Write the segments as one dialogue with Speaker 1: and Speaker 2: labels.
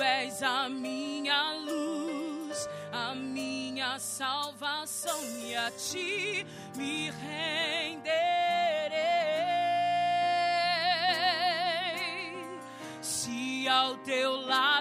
Speaker 1: és a minha luz, a minha salvação, e a ti me renderei. Se ao teu lado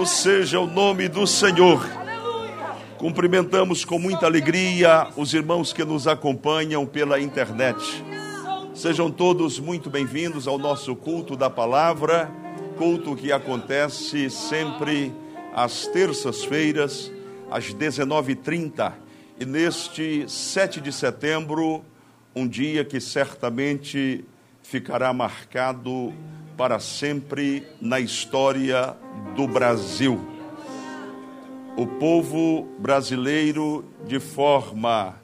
Speaker 2: Louvado seja o nome do Senhor. Cumprimentamos com muita alegria os irmãos que nos acompanham pela internet. Sejam todos muito bem-vindos ao nosso culto da palavra, culto que acontece sempre às terças-feiras, às 19h30. E neste 7 de setembro, um dia que certamente ficará marcado para sempre na história do Brasil. O povo brasileiro, de forma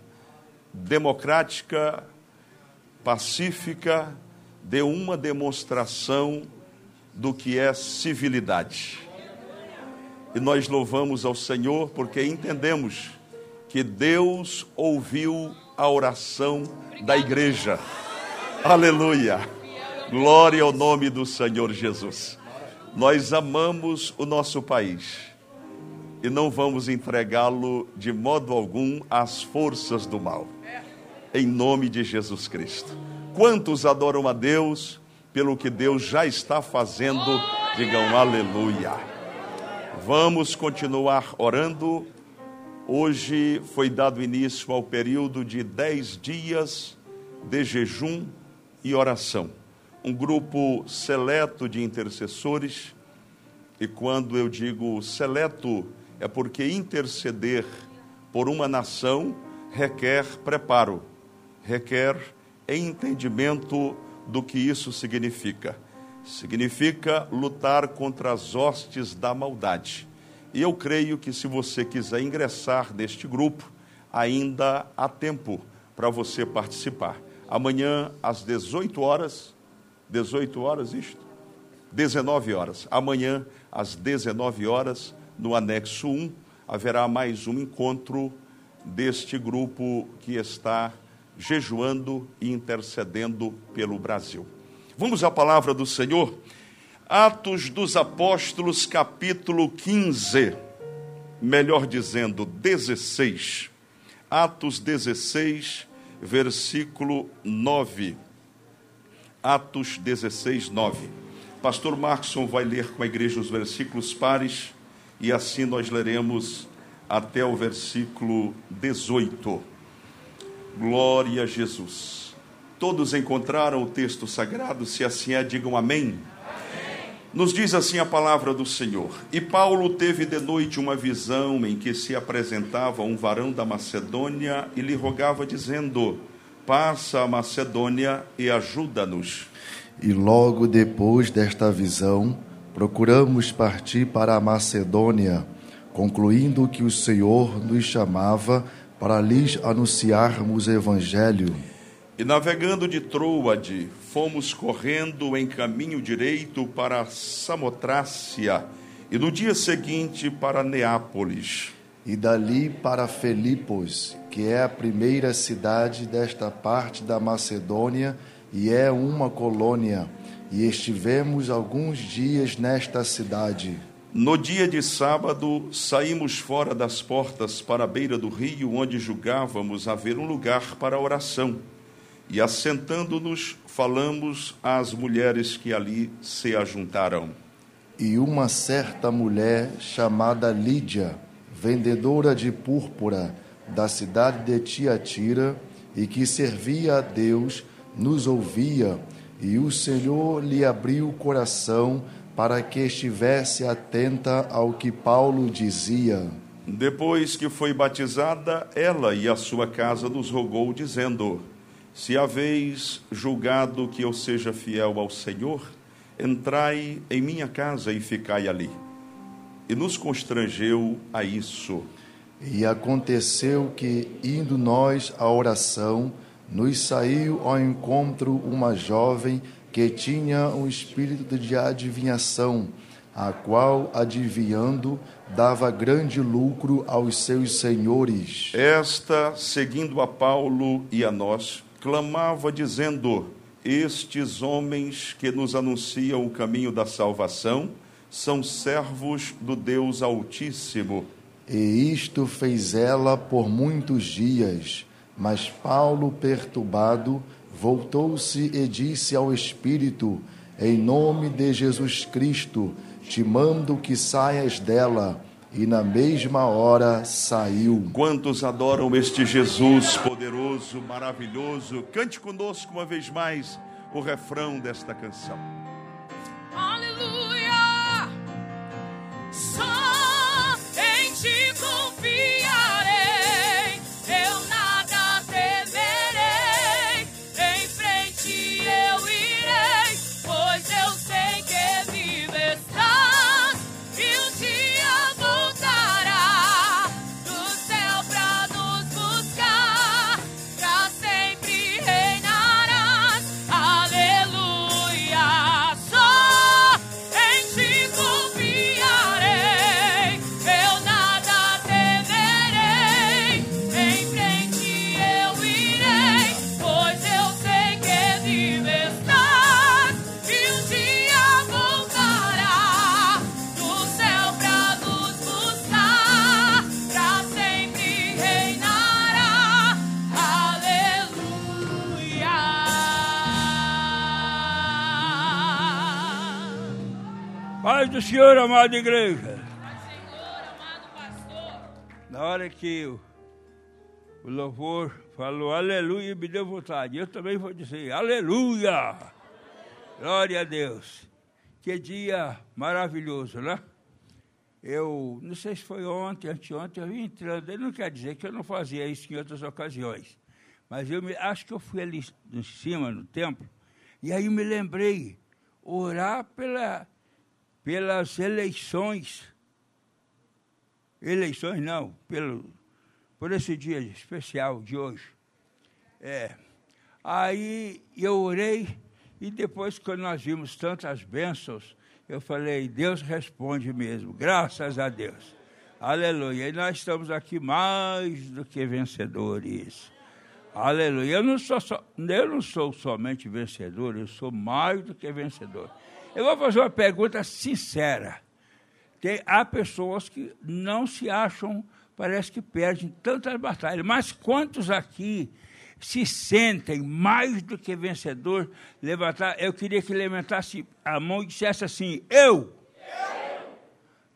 Speaker 2: democrática, pacífica, deu uma demonstração do que é civilidade. E nós louvamos ao Senhor porque entendemos que Deus ouviu a oração da igreja. Aleluia. Glória ao nome do Senhor Jesus. Nós amamos o nosso país e não vamos entregá-lo de modo algum às forças do mal. Em nome de Jesus Cristo. Quantos adoram a Deus pelo que Deus já está fazendo? Digam aleluia. Vamos continuar orando. Hoje foi dado início ao período de dez dias de jejum e oração. Um grupo seleto de intercessores, e quando eu digo seleto, é porque interceder por uma nação requer preparo, requer entendimento do que isso significa. Significa lutar contra as hostes da maldade. E eu creio que se você quiser ingressar neste grupo, ainda há tempo para você participar. Amanhã, às 18 horas, 18 horas isto? 19 horas. Amanhã, às 19 horas, no anexo 1, haverá mais um encontro deste grupo que está jejuando e intercedendo pelo Brasil. Vamos à palavra do Senhor. Atos dos Apóstolos, capítulo 15, melhor dizendo, 16. Atos 16, versículo 9. Atos 16, 9. Pastor Markson vai ler com a igreja os versículos pares e assim nós leremos até o versículo 18. Glória a Jesus. Todos encontraram o texto sagrado? Se assim é, digam amém. Nos diz assim a palavra do Senhor. E Paulo teve de noite uma visão em que se apresentava um varão da Macedônia e lhe rogava, dizendo: Passa a Macedônia e ajuda-nos.
Speaker 3: E logo depois desta visão, procuramos partir para a Macedônia, concluindo que o Senhor nos chamava para lhes anunciarmos o Evangelho.
Speaker 2: E navegando de Troade, fomos correndo em caminho direito para Samotrácia, e no dia seguinte para Neápolis.
Speaker 3: E dali para Filipos, que é a primeira cidade desta parte da Macedônia e é uma colônia, e estivemos alguns dias nesta cidade.
Speaker 2: No dia de sábado, saímos fora das portas para a beira do rio, onde julgávamos haver um lugar para oração. E assentando-nos, falamos às mulheres que ali se ajuntaram.
Speaker 3: E uma certa mulher chamada Lídia, vendedora de púrpura da cidade de Tiatira, e que servia a Deus, nos ouvia, e o Senhor lhe abriu o coração para que estivesse atenta ao que Paulo dizia.
Speaker 2: Depois que foi batizada, ela e a sua casa nos rogou, dizendo: Se haveis julgado que eu seja fiel ao Senhor, entrai em minha casa e ficai ali. E nos constrangeu a isso.
Speaker 3: E aconteceu que, indo nós à oração, nos saiu ao encontro uma jovem que tinha um espírito de adivinhação, a qual, adivinhando, dava grande lucro aos seus senhores.
Speaker 2: Esta, seguindo a Paulo e a nós, clamava, dizendo: Estes homens que nos anunciam o caminho da salvação são servos do Deus Altíssimo.
Speaker 3: E isto fez ela por muitos dias, Mas Paulo, perturbado, voltou-se e disse ao Espírito: Em nome de Jesus Cristo, te mando que saias dela. E na mesma hora saiu.
Speaker 2: Quantos adoram este Jesus poderoso, maravilhoso? Cante conosco uma vez mais o refrão desta canção.
Speaker 1: Só do
Speaker 4: Senhor, igreja.
Speaker 1: Amado pastor.
Speaker 4: Na hora que o, o louvor falou aleluia, me deu vontade. Eu também vou dizer aleluia. Glória a Deus. Que dia maravilhoso, né? Eu não sei se foi ontem, anteontem, eu vim entrando. Ele não quer dizer que eu não fazia isso em outras ocasiões. Mas eu me, acho que eu fui ali em cima, no templo, e aí me lembrei, orar pela, pelas eleições eleições não, pelo, por esse dia especial de hoje. É, aí eu orei e depois quando nós vimos tantas bênçãos, eu falei, Deus responde mesmo, graças a Deus. Aleluia. E nós estamos aqui mais do que vencedores. Aleluia. Eu não sou, só, eu não sou somente vencedor, eu sou mais do que vencedor. Eu vou fazer uma pergunta sincera. Tem, há pessoas que não se acham, parece que perdem tantas batalhas, mas quantos aqui se sentem mais do que vencedor? Levantar, eu queria que levantasse a mão e dissesse assim: Eu. eu.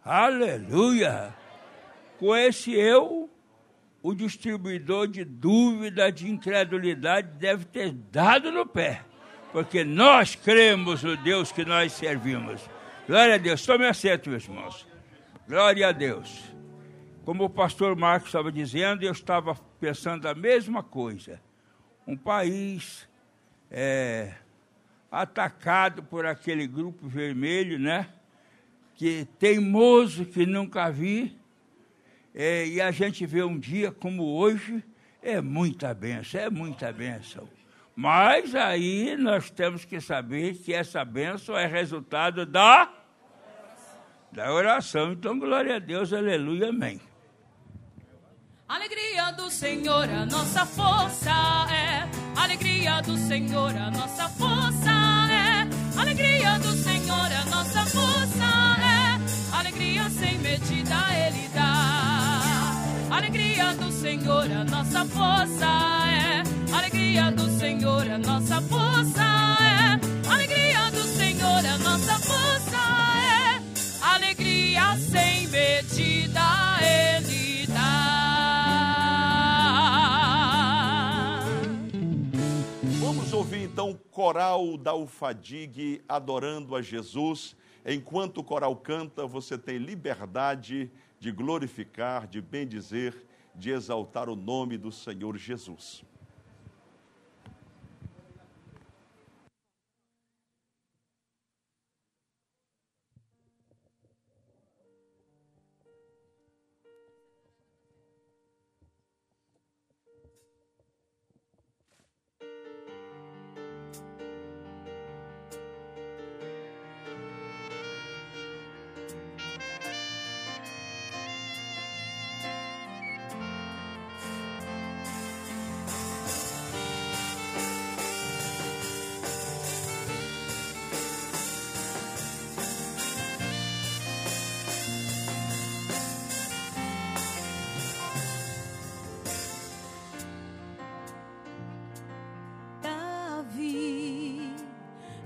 Speaker 4: Aleluia. Com esse eu, o distribuidor de dúvida, de incredulidade, deve ter dado no pé, porque nós cremos no Deus que nós servimos. Glória a Deus. Tome assento, meus irmãos. Glória a Deus. Como o pastor Marcos estava dizendo, eu estava pensando a mesma coisa. Um país é, atacado por aquele grupo vermelho, né? Que teimoso que nunca vi. É, e a gente vê um dia como hoje, é muita benção, é muita benção. Mas aí nós temos que saber que essa benção é resultado da da oração. Então, glória a Deus, aleluia, amém.
Speaker 1: Alegria do Senhor, a nossa força é. Alegria do Senhor, a nossa força é. Alegria do Senhor, a nossa força é. Alegria sem medida Ele dá. Alegria do Senhor, a nossa força é. Alegria do Senhor, a nossa força é. Alegria do Senhor, a nossa força é. Alegria sem medida Ele dá.
Speaker 2: Vamos ouvir então o coral da Ufadig adorando a Jesus. Enquanto o coral canta, você tem liberdade de glorificar, de bendizer, de exaltar o nome do Senhor Jesus.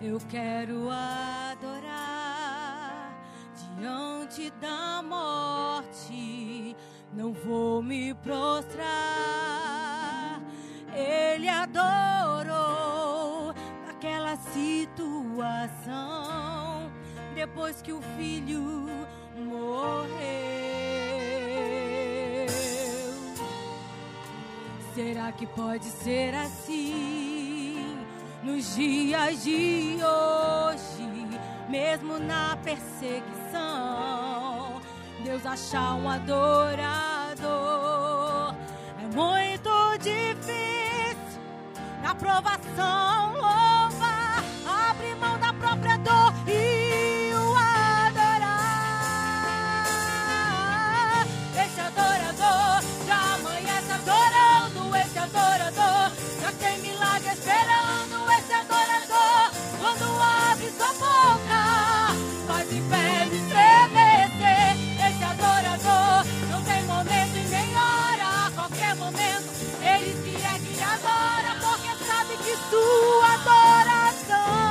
Speaker 1: Eu quero adorar diante da morte, não vou me prostrar. Ele adorou naquela situação, depois que o filho morreu. Será que pode ser assim nos dias de hoje, mesmo na perseguição? Deus achar um adorador é muito difícil. Na provação, louvar, abre mão da própria dor e o adorar. Esse adorador já amanhece adorando. Esse adorador já tem milagre esperando. Quando abre sua boca, faz me estremecer. Esse adorador não tem momento e nem hora. A qualquer momento ele se ergue e adora, porque sabe que sua adoração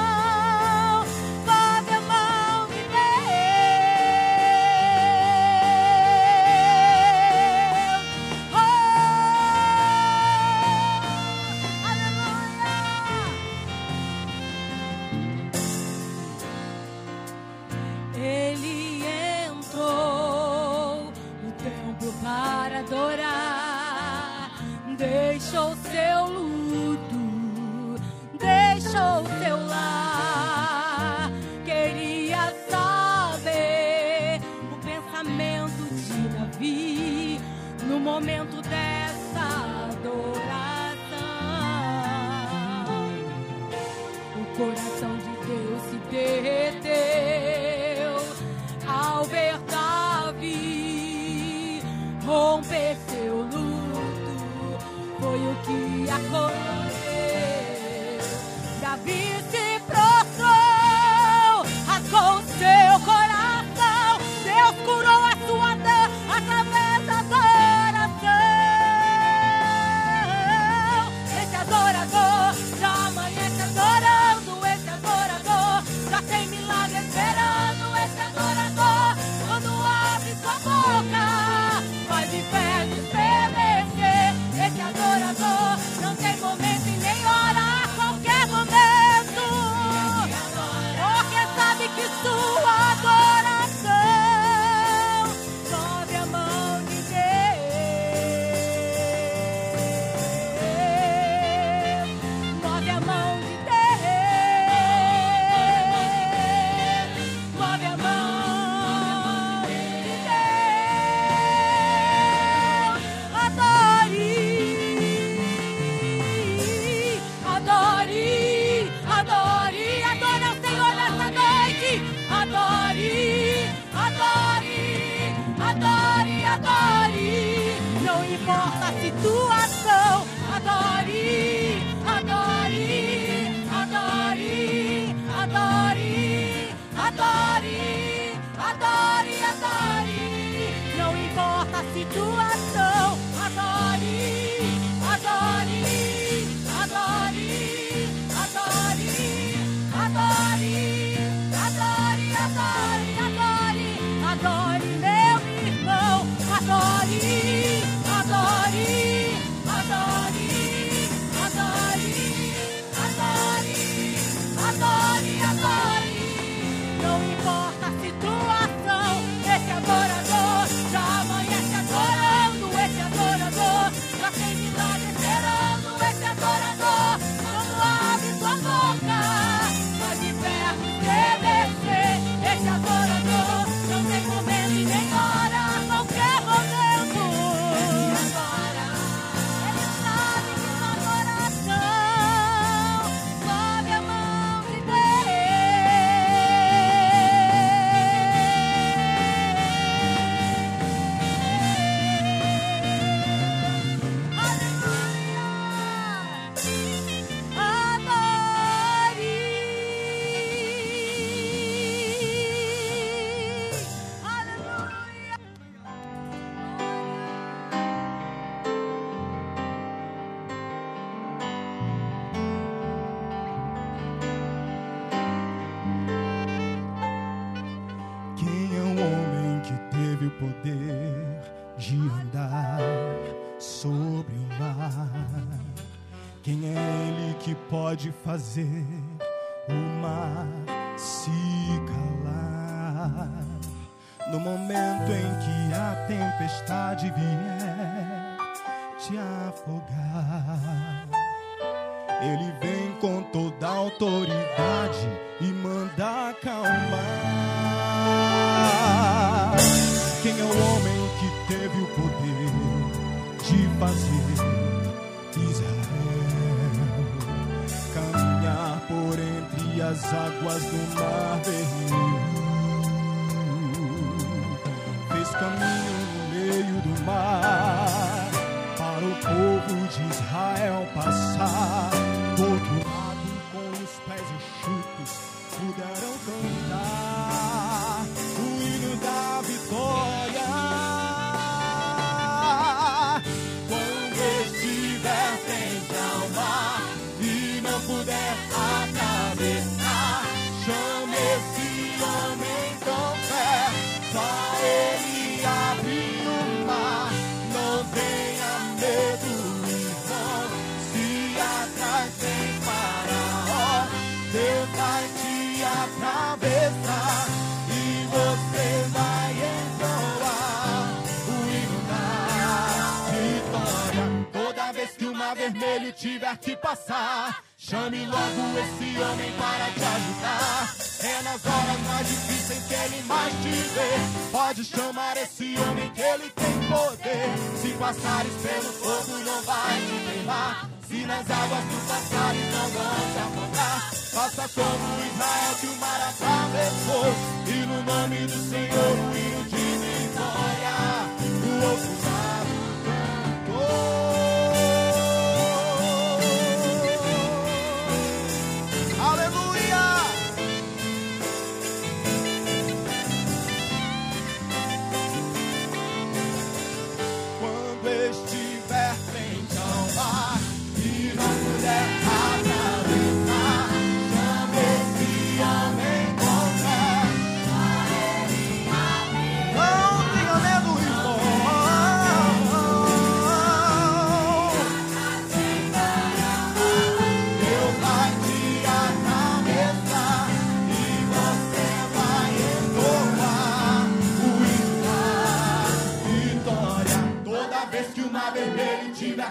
Speaker 5: atitude fazer tiver que passar, chame logo esse homem para te ajudar. É nas horas mais difíceis que ele mais te vê. Pode chamar esse homem que ele tem poder. Se passares pelo fogo, não vai te queimar. Se nas águas tu passares, não vão te afogar. Faça como Israel que o mar atravessou. E no nome do Senhor, o hino de vitória. Do outro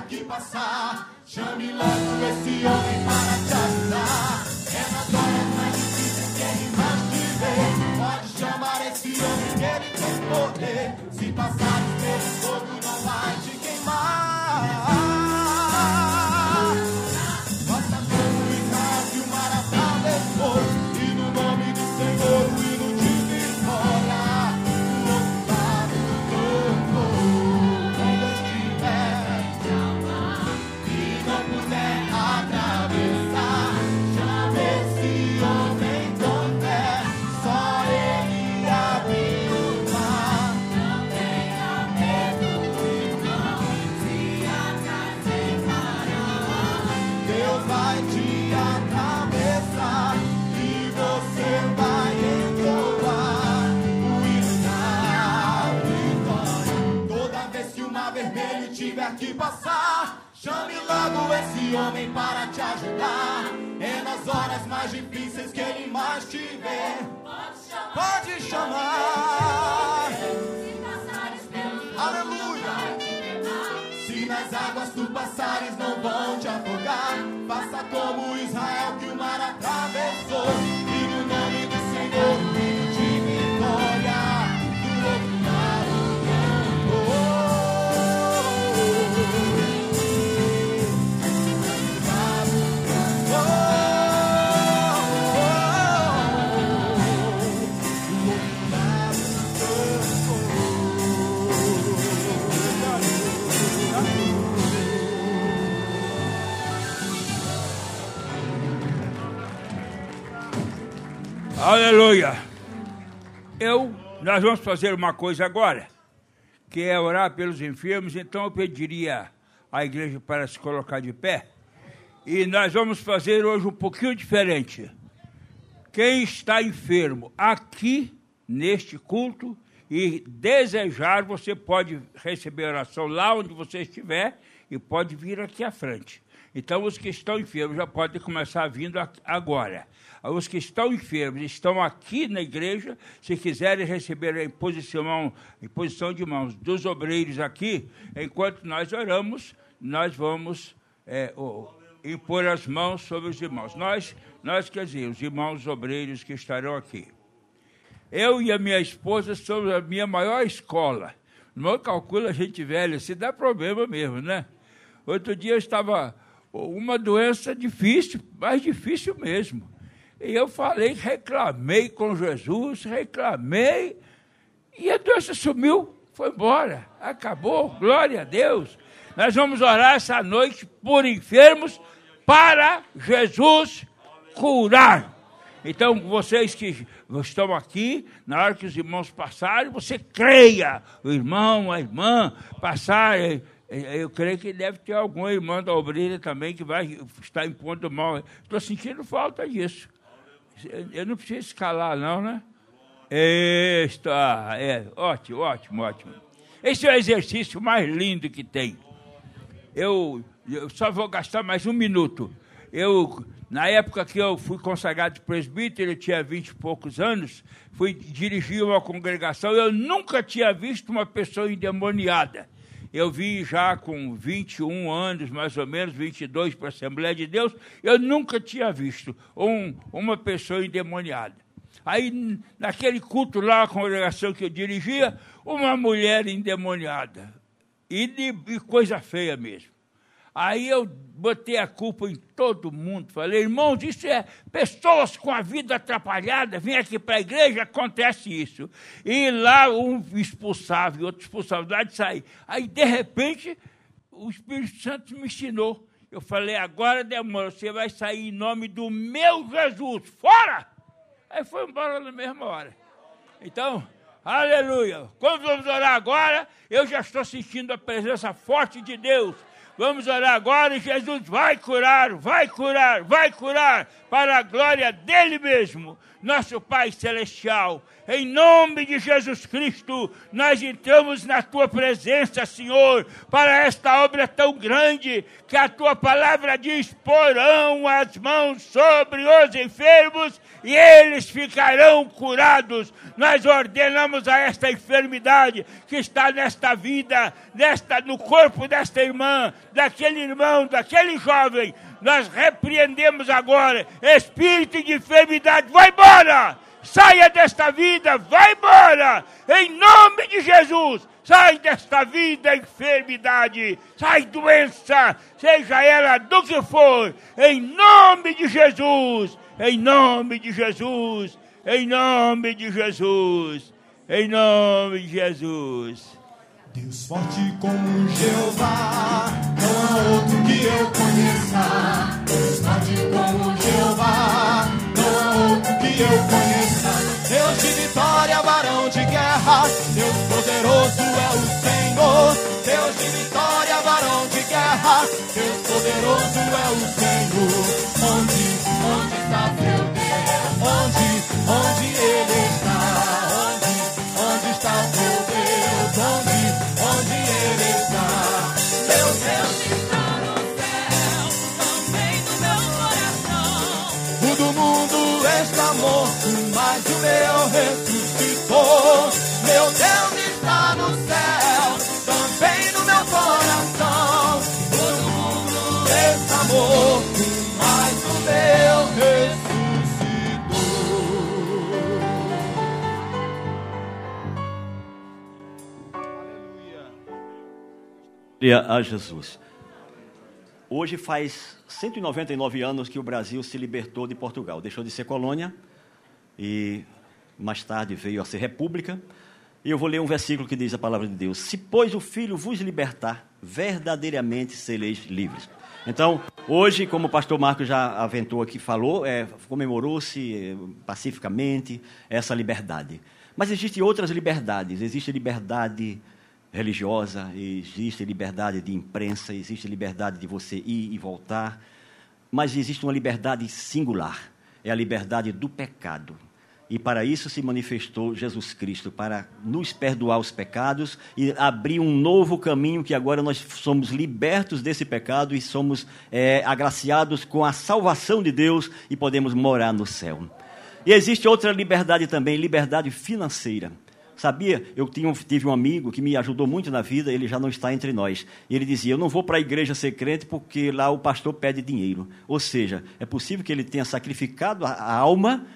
Speaker 5: que passar, chame logo esse homem para te ajudar. É nas horas mais difíceis que ele mais te vê. Pode chamar esse homem que ele tem poder. Se passar homem para te ajudar. É nas horas mais difíceis que ele mais te vê. Pode chamar. Aleluia. Se nas águas tu passares, não vão te afogar. Faça como Israel que o mar atravessou.
Speaker 4: Aleluia. Eu, nós vamos fazer uma coisa agora, que é orar pelos enfermos, então eu pediria à igreja para se colocar de pé. E nós vamos fazer hoje um pouquinho diferente. Quem está enfermo aqui neste culto e desejar, você pode receber oração lá onde você estiver e pode vir aqui à frente. Então, os que estão enfermos já podem começar vindo agora. Os que estão enfermos estão aqui na igreja, se quiserem receber a imposição, a imposição de mãos dos obreiros aqui, enquanto nós oramos, nós vamos é, impor as mãos sobre os irmãos. Nós, nós, quer dizer, os irmãos obreiros que estarão aqui. Eu e a minha esposa somos a minha maior escola. Não calcula a gente velha, se dá problema mesmo, né? Outro dia eu estava uma doença difícil, mais difícil mesmo. E eu falei, reclamei com Jesus, reclamei, e a doença sumiu, foi embora, acabou, glória a Deus. Nós vamos orar essa noite por enfermos para Jesus curar. Então, vocês que estão aqui, na hora que os irmãos passarem, você creia, o irmão, a irmã, passarem eu creio que deve ter algum irmão da obreira também que vai estar impondo mal. Estou sentindo falta disso. Eu não preciso escalar, não, né? Está, é, ótimo, ótimo, ótimo. Esse é o exercício mais lindo que tem. Eu, eu só vou gastar mais um minuto. Eu, na época que eu fui consagrado presbítero, eu tinha vinte e poucos anos, fui dirigir uma congregação, eu nunca tinha visto uma pessoa endemoniada. Eu vim já com 21 anos, mais ou menos, 22 para a Assembleia de Deus, eu nunca tinha visto um, uma pessoa endemoniada. Aí, naquele culto lá, a congregação que eu dirigia, uma mulher endemoniada. E, de, e coisa feia mesmo. Aí eu botei a culpa em todo mundo. Falei, irmãos, isso é pessoas com a vida atrapalhada, vem aqui para a igreja, acontece isso. E lá um expulsava e outro expulsava, lá de sair. Aí, de repente, o Espírito Santo me ensinou. Eu falei, agora demora, você vai sair em nome do meu Jesus, fora! Aí foi embora na mesma hora. Então, aleluia. Quando vamos orar agora, eu já estou sentindo a presença forte de Deus Vamos orar agora e Jesus vai curar, vai curar, vai curar para a glória dele mesmo, nosso Pai Celestial. Em nome de Jesus Cristo, nós entramos na tua presença, Senhor, para esta obra tão grande que a tua palavra diz: porão as mãos sobre os enfermos e eles ficarão curados. Nós ordenamos a esta enfermidade que está nesta vida, nesta no corpo desta irmã, daquele irmão, daquele jovem. Nós repreendemos agora espírito de enfermidade, vai embora! saia desta vida, vai embora, em nome de Jesus. Sai desta vida, enfermidade, sai doença, seja ela do que for, em nome de Jesus, em nome de Jesus, em nome de Jesus, em nome de Jesus.
Speaker 5: Deus forte como Jeová, não há outro que eu conheça. Deus forte como Jeová, não há outro que eu conheça. Deus de vitória, varão de guerra, Deus poderoso é o Senhor. Deus de vitória, varão de guerra, Deus poderoso é o Senhor. Onde,
Speaker 6: Glória a Jesus. Hoje faz 199 anos que o Brasil se libertou de Portugal. Deixou de ser colônia e mais tarde veio a ser república. E eu vou ler um versículo que diz a palavra de Deus: Se, pois, o Filho vos libertar, verdadeiramente sereis livres. Então, hoje, como o pastor Marcos já aventou aqui, falou, é, comemorou-se é, pacificamente essa liberdade. Mas existem outras liberdades. Existe liberdade religiosa, existe liberdade de imprensa, existe liberdade de você ir e voltar, mas existe uma liberdade singular, é a liberdade do pecado. E para isso se manifestou Jesus Cristo, para nos perdoar os pecados e abrir um novo caminho que agora nós somos libertos desse pecado e somos é, agraciados com a salvação de Deus e podemos morar no céu. E existe outra liberdade também, liberdade financeira. Sabia? Eu tive um amigo que me ajudou muito na vida, ele já não está entre nós. E ele dizia: Eu não vou para a igreja ser crente porque lá o pastor pede dinheiro. Ou seja, é possível que ele tenha sacrificado a, alma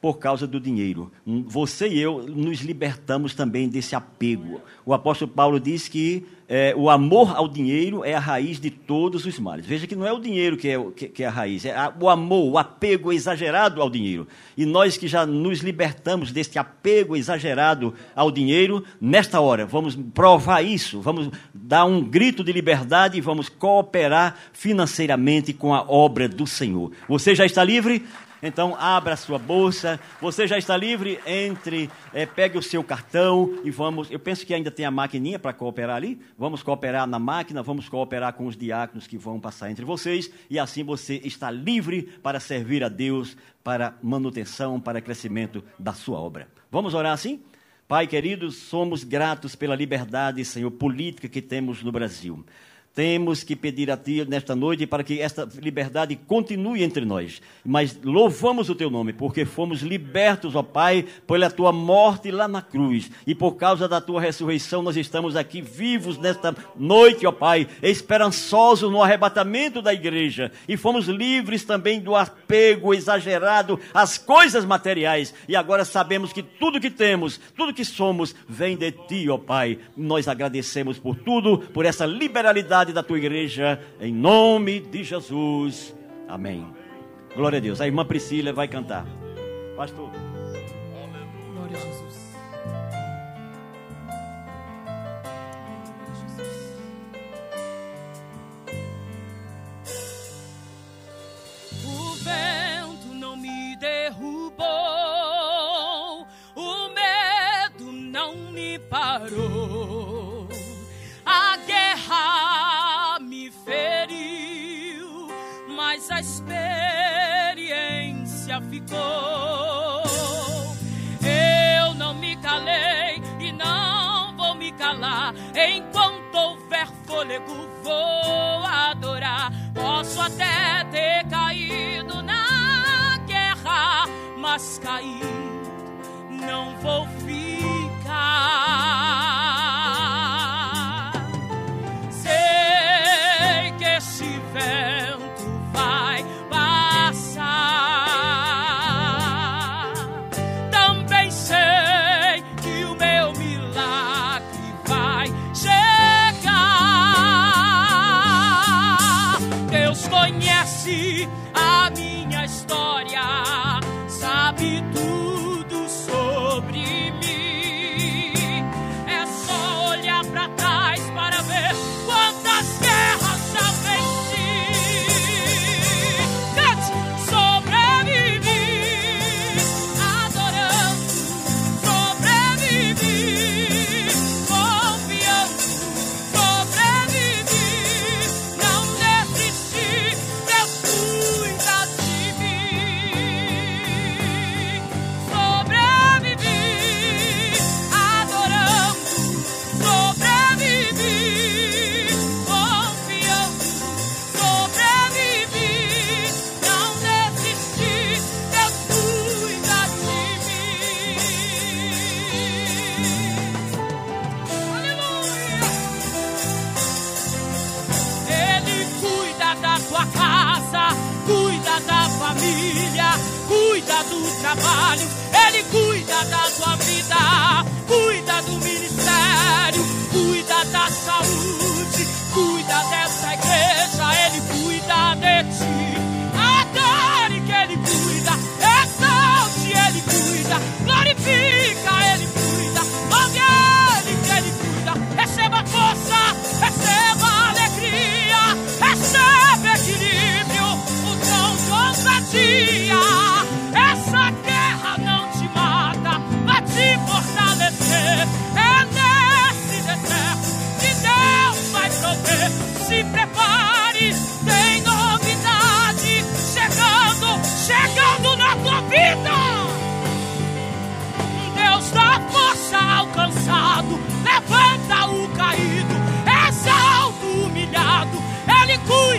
Speaker 6: por causa do dinheiro. Você e eu nos libertamos também desse apego. O apóstolo Paulo diz que é, o amor ao dinheiro é a raiz de todos os males. Veja que não é o dinheiro que é, que, que é a raiz, é a, o amor, o apego exagerado ao dinheiro. E nós que já nos libertamos deste apego exagerado ao dinheiro, nesta hora, vamos provar isso, vamos dar um grito de liberdade e vamos cooperar financeiramente com a obra do Senhor. Você já está livre? Então, abra a sua bolsa. Você já está livre? Entre, é, pegue o seu cartão e vamos. Eu penso que ainda tem a maquininha para cooperar ali. Vamos cooperar na máquina, vamos cooperar com os diáconos que vão passar entre vocês. E assim você está livre para servir a Deus, para manutenção, para crescimento da sua obra. Vamos orar assim? Pai querido, somos gratos pela liberdade, Senhor, política que temos no Brasil. Temos que pedir a Ti nesta noite para que esta liberdade continue entre nós. Mas louvamos o Teu nome, porque fomos libertos, ó Pai, pela Tua morte lá na cruz. E por causa da Tua ressurreição, nós estamos aqui vivos nesta noite, ó Pai, esperançosos no arrebatamento da igreja. E fomos livres também do apego exagerado às coisas materiais. E agora sabemos que tudo que temos, tudo que somos, vem de Ti, ó Pai. Nós agradecemos por tudo, por essa liberalidade da tua igreja, em nome de Jesus. Amém. Glória a Deus. A irmã Priscila vai cantar. Pastor.
Speaker 1: Glória a Jesus. Parou, a guerra experiência ficou. Eu não me calei e não vou me calar. Enquanto houver fôlego, vou adorar. Posso até ter caído na guerra, mas cair não vou conhece a minha história, sabe tudo trabalho, ele cuida da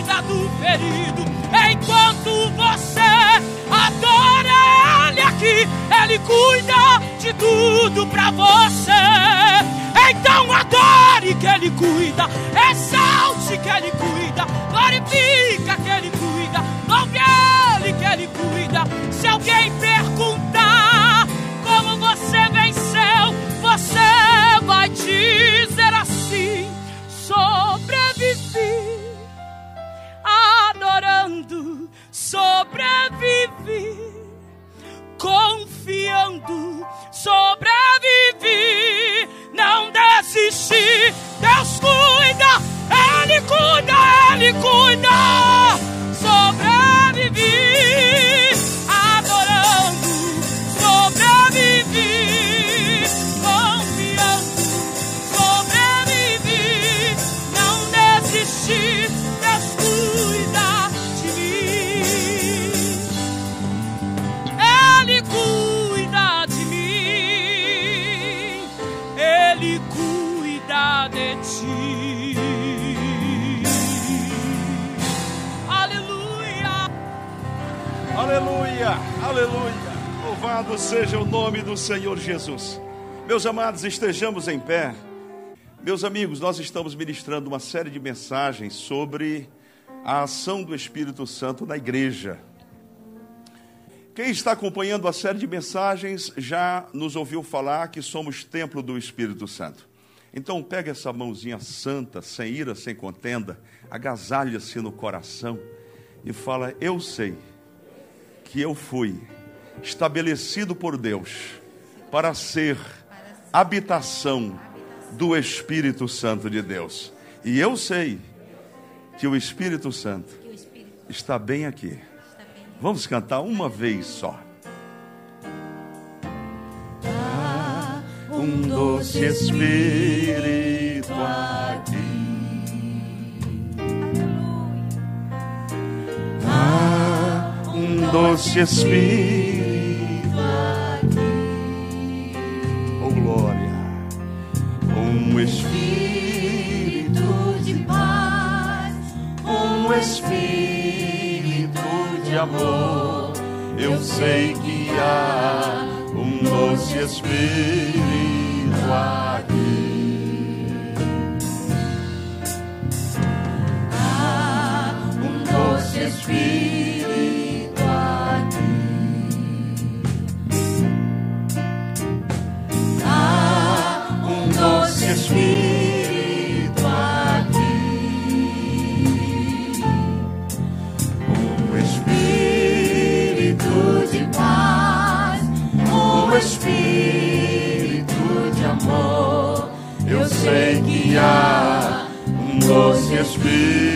Speaker 1: cuida do ferido. Enquanto você adora Ele aqui, Ele cuida de tudo pra você. Então adore que Ele cuida, exalte que Ele cuida, glorifica que Ele cuida, louve Ele que Ele cuida. Se alguém perguntar como você venceu, você vai dizer assim: sobrevivi, adorando, sobrevivi, confiando, sobrevivi, não desisti. Deus cuida, Ele cuida, Ele cuida, sobrevivi,
Speaker 2: Louvado seja o nome do Senhor Jesus. Meus amados, estejamos em pé. Meus amigos, nós estamos ministrando uma série de mensagens sobre a ação do Espírito Santo na igreja. Quem está acompanhando a série de mensagens já nos ouviu falar que somos templo do Espírito Santo. Então pega essa mãozinha santa, sem ira, sem contenda, agasalha-se no coração e fala: Eu sei que eu fui estabelecido por Deus para ser habitação do Espírito Santo de Deus. E eu sei que o Espírito Santo está bem aqui. Vamos cantar uma vez só. Um doce Espírito aqui. Ah, um doce Espírito Espírito de paz, um Espírito de amor. Eu sei que há um doce Espírito aqui. Há um doce Espírito Espírito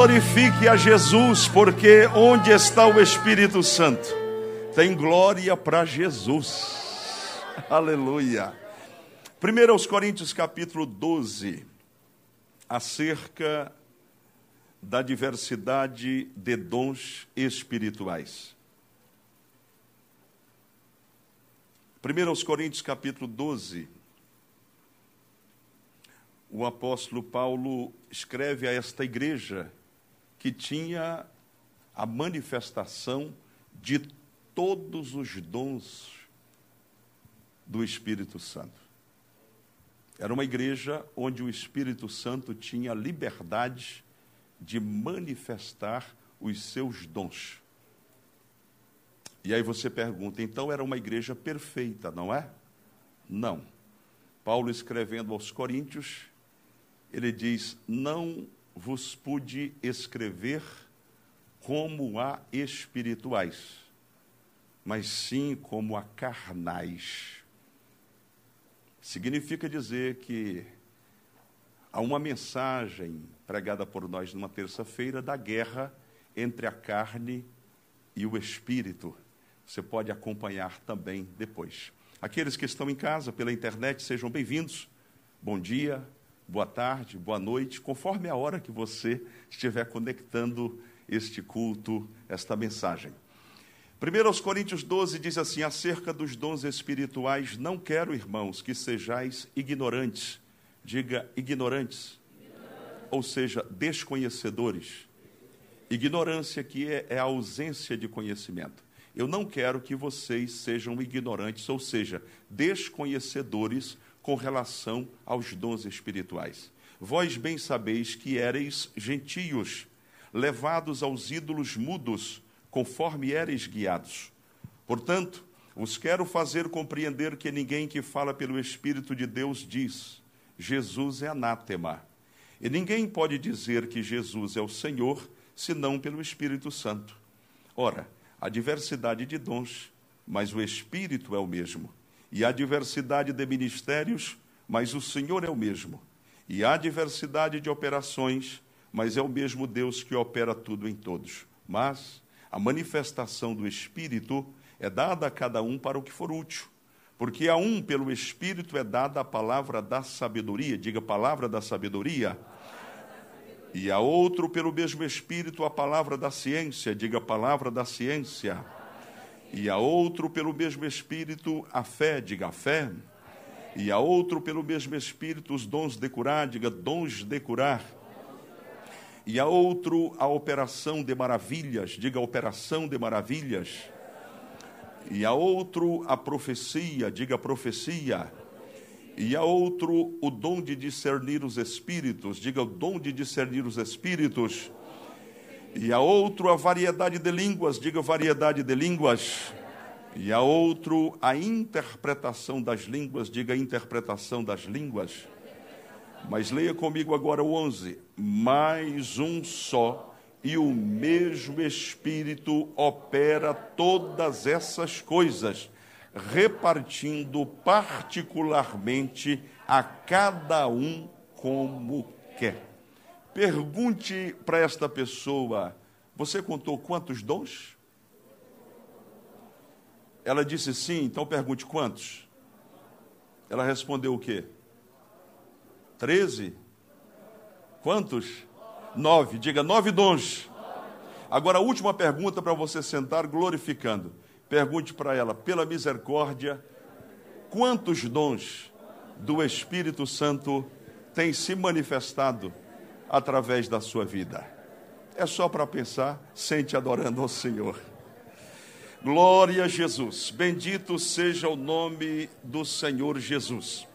Speaker 2: glorifique a Jesus, porque onde está o Espírito Santo, tem glória para Jesus. Aleluia. 1 aos Coríntios capítulo 12, acerca da diversidade de dons espirituais. 1 aos Coríntios capítulo 12, o apóstolo Paulo escreve a esta igreja que tinha a manifestação de todos os dons do Espírito Santo. Era uma igreja onde o Espírito Santo tinha liberdade de manifestar os seus dons. E aí você pergunta, então era uma igreja perfeita, não é? Não. Paulo escrevendo aos Coríntios, ele diz: Não vos pude escrever como a espirituais, mas sim como a carnais. Significa dizer que há uma mensagem pregada por nós numa terça-feira da guerra entre a carne e o espírito. Você pode acompanhar também depois. Aqueles que estão em casa pela internet, sejam bem-vindos. Bom dia, boa tarde, boa noite, conforme a hora que você estiver conectando este culto, esta mensagem. 1 Coríntios 12 diz assim: acerca dos dons espirituais, não quero, irmãos, que sejais ignorantes. Diga ignorantes, ou seja, desconhecedores. Ignorância que é, é a ausência de conhecimento. Eu não quero que vocês sejam ignorantes, ou seja, desconhecedores com relação aos dons espirituais. Vós bem sabeis que éreis gentios, levados aos ídolos mudos, conforme éreis guiados. Portanto, os quero fazer compreender que ninguém que fala pelo Espírito de Deus diz: Jesus é anátema. E ninguém pode dizer que Jesus é o Senhor senão pelo Espírito Santo. Ora, há diversidade de dons, mas o Espírito é o mesmo. E há diversidade de ministérios, mas o Senhor é o mesmo. E há diversidade de operações, mas é o mesmo Deus que opera tudo em todos. Mas a manifestação do Espírito é dada a cada um para o que for útil. Porque a um, pelo Espírito, é dada a palavra da sabedoria, diga palavra da sabedoria. E a outro, pelo mesmo Espírito, a palavra da ciência, diga palavra da ciência. E a outro, pelo mesmo Espírito, a fé, diga a fé. E a outro, pelo mesmo Espírito, os dons de curar, diga dons de curar. E a outro a operação de maravilhas, diga operação de maravilhas, e a outro a profecia, diga profecia, e a outro o dom de discernir os espíritos, diga o dom de discernir os espíritos, e a outro a variedade de línguas, diga variedade de línguas, e a outro a interpretação das línguas, diga interpretação das línguas mas leia comigo agora o 11. Mais um só, e o mesmo Espírito opera todas essas coisas, repartindo particularmente a cada um como quer. Pergunte para esta pessoa: Você contou quantos dons? Ela disse sim, então pergunte quantos? Ela respondeu o quê? Treze? Quantos? Nove. Diga nove dons. Agora, a última pergunta para você sentar glorificando. Pergunte para ela, pela misericórdia, quantos dons do Espírito Santo têm se manifestado através da sua vida? É só para pensar, sente adorando ao Senhor. Glória a Jesus. Bendito seja o nome do Senhor Jesus.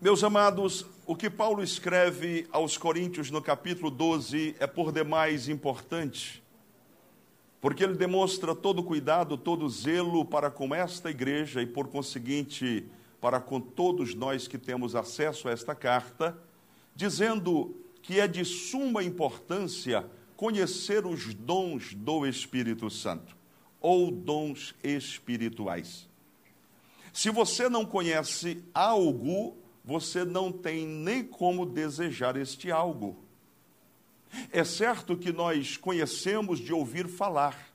Speaker 2: Meus amados, o que Paulo escreve aos Coríntios no capítulo 12 é por demais importante, porque ele demonstra todo cuidado, todo zelo para com esta igreja e, por conseguinte, para com todos nós que temos acesso a esta carta, dizendo que é de suma importância conhecer os dons do Espírito Santo, ou dons espirituais. Se você não conhece algo, você não tem nem como desejar este algo. É certo que nós conhecemos de ouvir falar.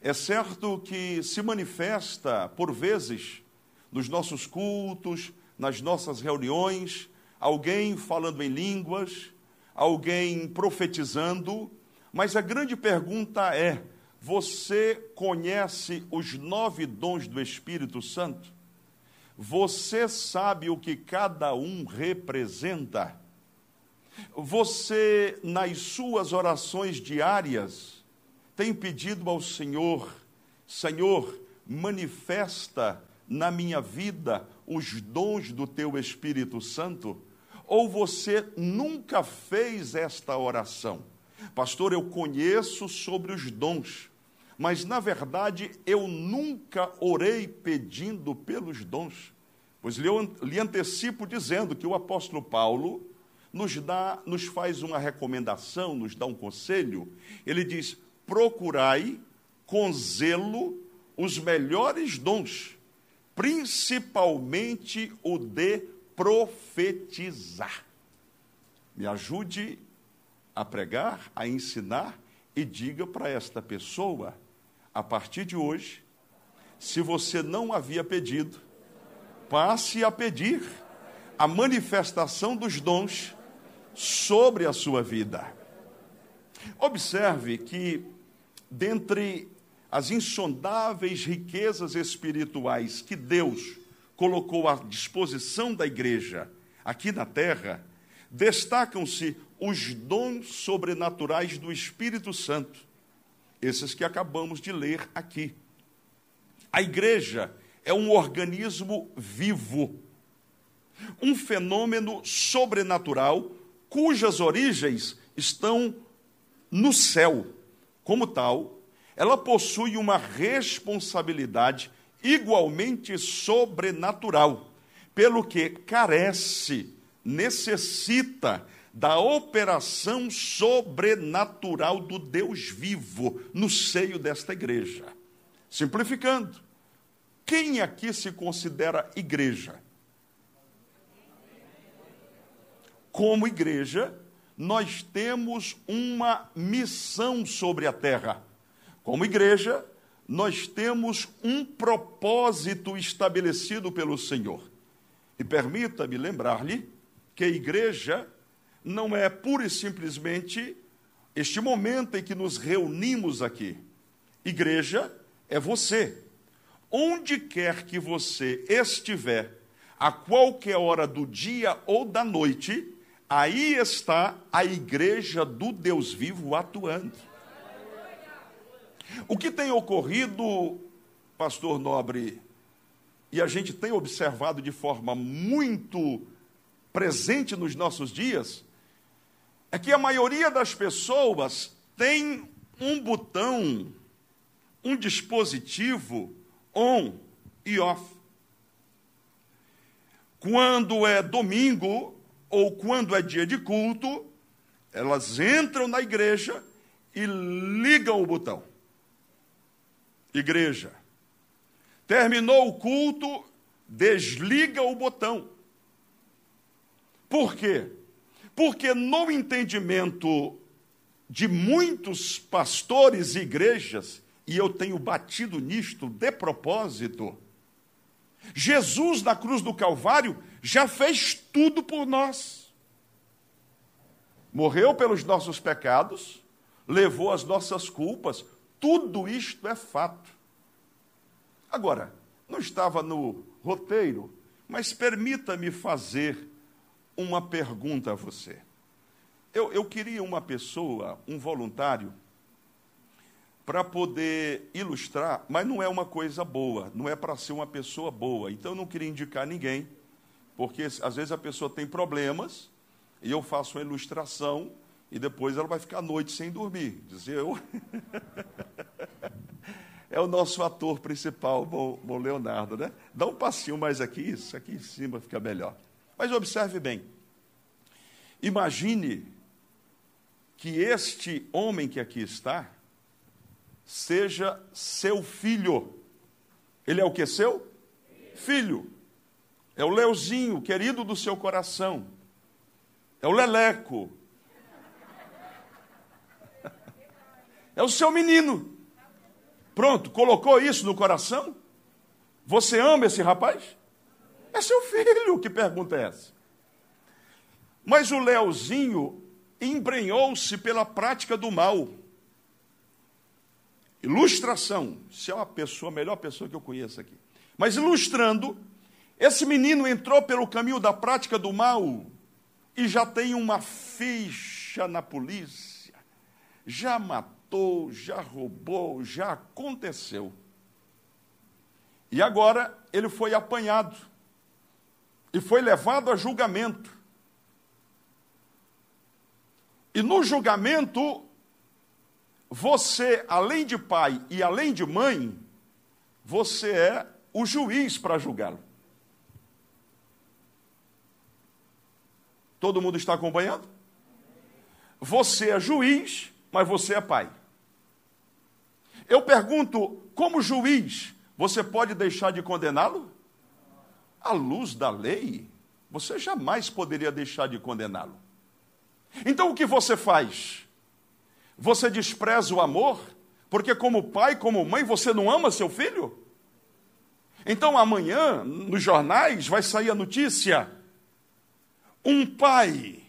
Speaker 2: É certo que se manifesta, por vezes, nos nossos cultos, nas nossas reuniões, alguém falando em línguas, alguém profetizando, mas a grande pergunta é: você conhece os nove dons do Espírito Santo? Você sabe o que cada um representa? Você, nas suas orações diárias, tem pedido ao Senhor: Senhor, manifesta na minha vida os dons do teu Espírito Santo? Ou você nunca fez esta oração? Pastor, eu conheço sobre os dons, mas na verdade eu nunca orei pedindo pelos dons. Pois lhe antecipo dizendo que o apóstolo Paulo nos dá, nos faz uma recomendação, nos dá um conselho. Ele diz: procurai com zelo os melhores dons, principalmente o de profetizar. Me ajude a pregar, a ensinar e diga para esta pessoa, a partir de hoje, se você não havia pedido, passe a pedir a manifestação dos dons sobre a sua vida. Observe que, dentre as insondáveis riquezas espirituais que Deus colocou à disposição da igreja aqui na terra, destacam-se os dons sobrenaturais do Espírito Santo, esses que acabamos de ler aqui. A igreja é um organismo vivo, um fenômeno sobrenatural cujas origens estão no céu. Como tal, ela possui uma responsabilidade igualmente sobrenatural, pelo que carece, necessita da operação sobrenatural do Deus vivo no seio desta igreja. Simplificando, quem aqui se considera igreja? Como igreja, nós temos uma missão sobre a terra. Como igreja, nós temos um propósito estabelecido pelo Senhor. E permita-me lembrar-lhe que a igreja não é pura e simplesmente este momento em que nos reunimos aqui. Igreja é você. Onde quer que você estiver, a qualquer hora do dia ou da noite, aí está a igreja do Deus vivo atuando. O que tem ocorrido, pastor Nobre, e a gente tem observado de forma muito presente nos nossos dias, é que a maioria das pessoas tem um botão, um dispositivo on e off. Quando é domingo ou quando é dia de culto, elas entram na igreja e ligam o botão. Igreja. Terminou o culto, desliga o botão. Por quê? Porque no entendimento de muitos pastores e igrejas, e eu tenho batido nisto de propósito, Jesus na cruz do Calvário já fez tudo por nós. Morreu pelos nossos pecados, levou as nossas culpas, tudo isto é fato. Agora, não estava no roteiro, mas permita-me fazer uma pergunta a você. Eu, eu queria uma pessoa, um voluntário, para poder ilustrar, mas não é uma coisa boa, não é para ser uma pessoa boa. Então eu não queria indicar ninguém, porque às vezes a pessoa tem problemas e eu faço uma ilustração e depois ela vai ficar a noite sem dormir. Dizer eu. é o nosso ator principal, bom Leonardo, né? Dá um passinho mais aqui, isso aqui em cima fica melhor. Mas observe bem. Imagine que este homem que aqui está seja seu filho. Ele é o que seu? Filho. É o Leozinho, querido do seu coração. É o Leleco. É o seu menino. Pronto, colocou isso no coração? Você ama esse rapaz? É seu filho, que pergunta é essa? Mas o Leozinho embrenhou-se pela prática do mal. Ilustração, se é uma pessoa, a melhor pessoa que eu conheço aqui. Mas ilustrando, esse menino entrou pelo caminho da prática do mal e já tem uma ficha na polícia. Já matou matou, já roubou, já aconteceu. E agora ele foi apanhado e foi levado a julgamento. E no julgamento, você, além de pai e além de mãe, você é o juiz para julgá-lo. Todo mundo está acompanhando? Você é juiz mas você é pai. Eu pergunto, como juiz, você pode deixar de condená-lo? À luz da lei, você jamais poderia deixar de condená-lo. Então o que você faz? Você despreza o amor? Porque, como pai, como mãe, você não ama seu filho? Então amanhã, nos jornais, vai sair a notícia: um pai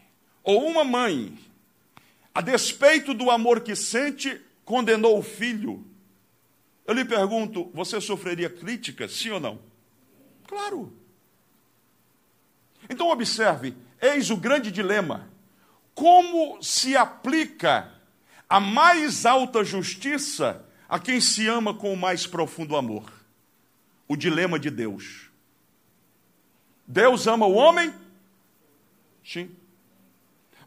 Speaker 2: ou uma mãe, a despeito do amor que sente, condenou o filho. Eu lhe pergunto: você sofreria críticas, sim ou não? Claro. Então, observe: eis o grande dilema. Como se aplica a mais alta justiça a quem se ama com o mais profundo amor? O dilema de Deus. Deus ama o homem? Sim.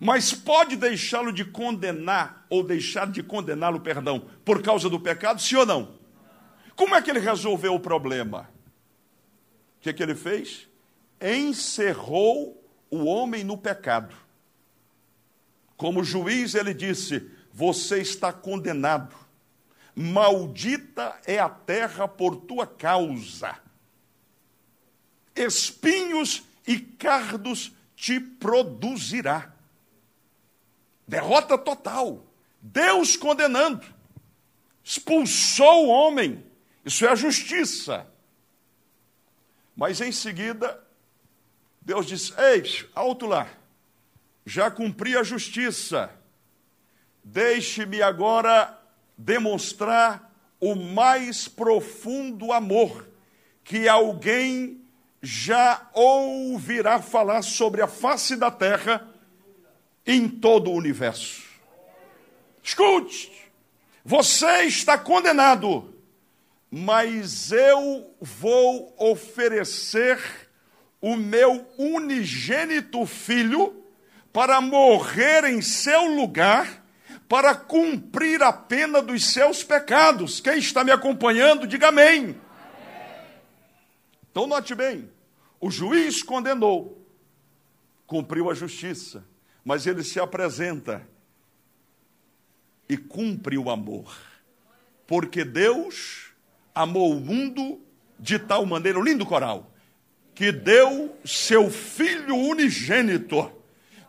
Speaker 2: Mas pode deixá-lo de condenar, ou deixar de condená-lo, perdão, por causa do pecado, sim ou não? Como é que ele resolveu o problema? O que, é que ele fez? Encerrou o homem no pecado. Como juiz, ele disse: Você está condenado. Maldita é a terra por tua causa. Espinhos e cardos te produzirá. Derrota total. Deus condenando. Expulsou o homem. Isso é a justiça. Mas em seguida, Deus diz: Ei, alto lá, já cumpri a justiça, deixe-me agora demonstrar o mais profundo amor que alguém já ouvirá falar sobre a face da terra em todo o universo. Escute, você está condenado mas eu vou oferecer o meu unigênito filho para morrer em seu lugar, para cumprir a pena dos seus pecados. Quem está me acompanhando, diga amém. Então, note bem: o juiz condenou, cumpriu a justiça, mas ele se apresenta e cumpre o amor, porque Deus amou o mundo de tal maneira, um lindo coral, que deu seu Filho unigênito,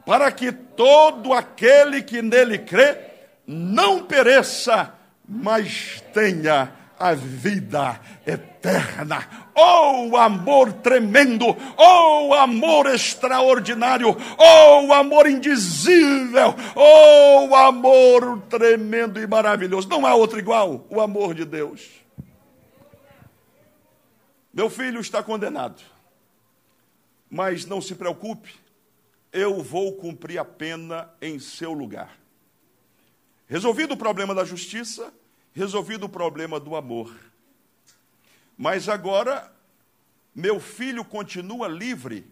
Speaker 2: para que todo aquele que nele crê não pereça, mas tenha a vida eterna. Oh, amor tremendo! Oh, amor extraordinário! Oh, amor indizível! Oh, amor tremendo e maravilhoso! Não há outro igual, o amor de Deus. Meu filho está condenado, mas não se preocupe, eu vou cumprir a pena em seu lugar. Resolvido o problema da justiça, resolvido o problema do amor. Mas agora, meu filho continua livre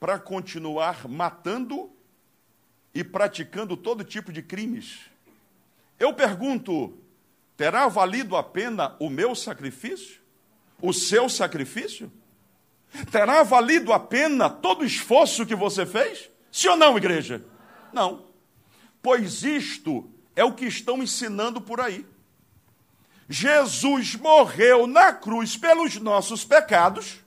Speaker 2: para continuar matando e praticando todo tipo de crimes. Eu pergunto: terá valido a pena o meu sacrifício? o seu sacrifício? Terá valido a pena todo o esforço que você fez? Sim ou não, igreja? Não. Pois isto é o que estão ensinando por aí. Jesus morreu na cruz pelos nossos pecados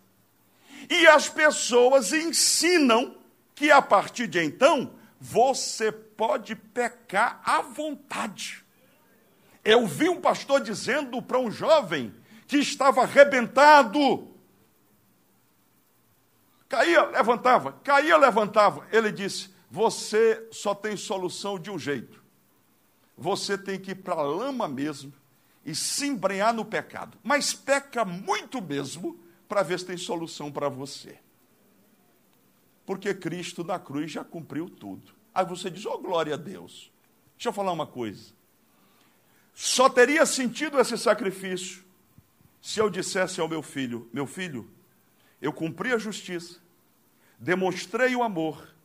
Speaker 2: e as pessoas ensinam que a partir de então você pode pecar à vontade. Eu vi um pastor dizendo para um jovem que estava arrebentado. Caía, levantava, caía, levantava. Ele disse: Você só tem solução de um jeito. Você tem que ir para a lama mesmo e se embrenhar no pecado. Mas peca muito mesmo para ver se tem solução para você. Porque Cristo na cruz já cumpriu tudo. Aí você diz: Oh, glória a Deus. Deixa eu falar uma coisa. Só teria sentido esse sacrifício se eu dissesse ao meu filho: Meu filho, eu cumpri a justiça, demonstrei o amor,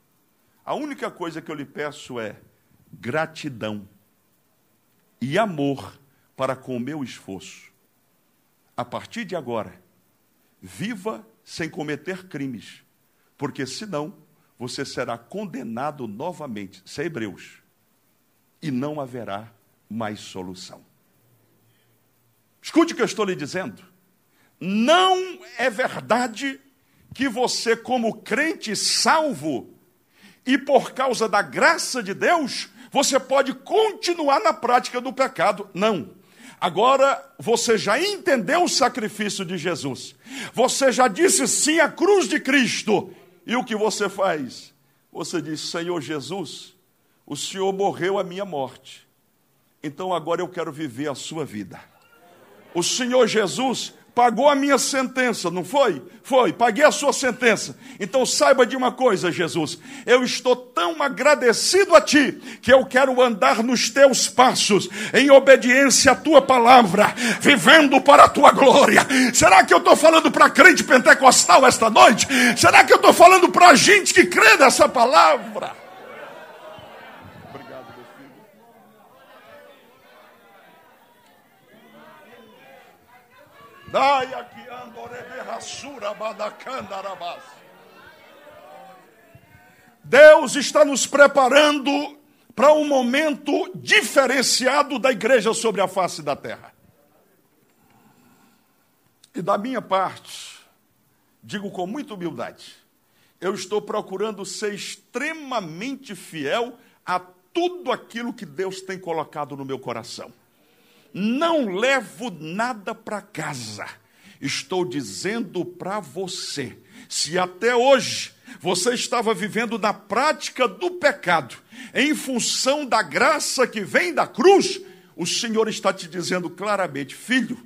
Speaker 2: a única coisa que eu lhe peço é gratidão e amor para com o meu esforço. A partir de agora, viva sem cometer crimes, porque senão você será condenado novamente. Isso é Hebreus. E não haverá mais solução. Escute o que eu estou lhe dizendo. Não é verdade que você, como crente salvo, e por causa da graça de Deus, você pode continuar na prática do pecado. Não. Agora você já entendeu o sacrifício de Jesus. Você já disse sim à cruz de Cristo. E o que você faz? Você diz: Senhor Jesus, o Senhor morreu a minha morte. Então agora eu quero viver a sua vida. O Senhor Jesus pagou a minha sentença, não foi? Foi, paguei a sua sentença. Então saiba de uma coisa, Jesus, eu estou tão agradecido a ti que eu quero andar nos teus passos, em obediência à tua palavra, vivendo para a tua glória. Será que eu estou falando para crente pentecostal esta noite? Será que eu estou falando para gente que crê nessa palavra? Dai aqui Deus está nos preparando para um momento diferenciado da igreja sobre a face da terra. E da minha parte, digo com muita humildade, eu estou procurando ser extremamente fiel a tudo aquilo que Deus tem colocado no meu coração não levo nada para casa. Estou dizendo para você, se até hoje você estava vivendo na prática do pecado, em função da graça que vem da cruz, o Senhor está te dizendo claramente: filho,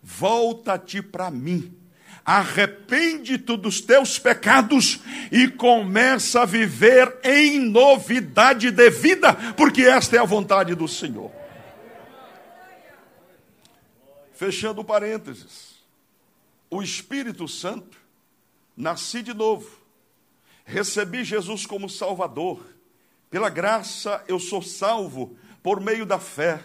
Speaker 2: volta-te para mim, arrepende-te dos teus pecados e começa a viver em novidade de vida, porque esta é a vontade do Senhor. Fechando parênteses, o Espírito Santo, nasci de novo, recebi Jesus como Salvador, pela graça eu sou salvo por meio da fé.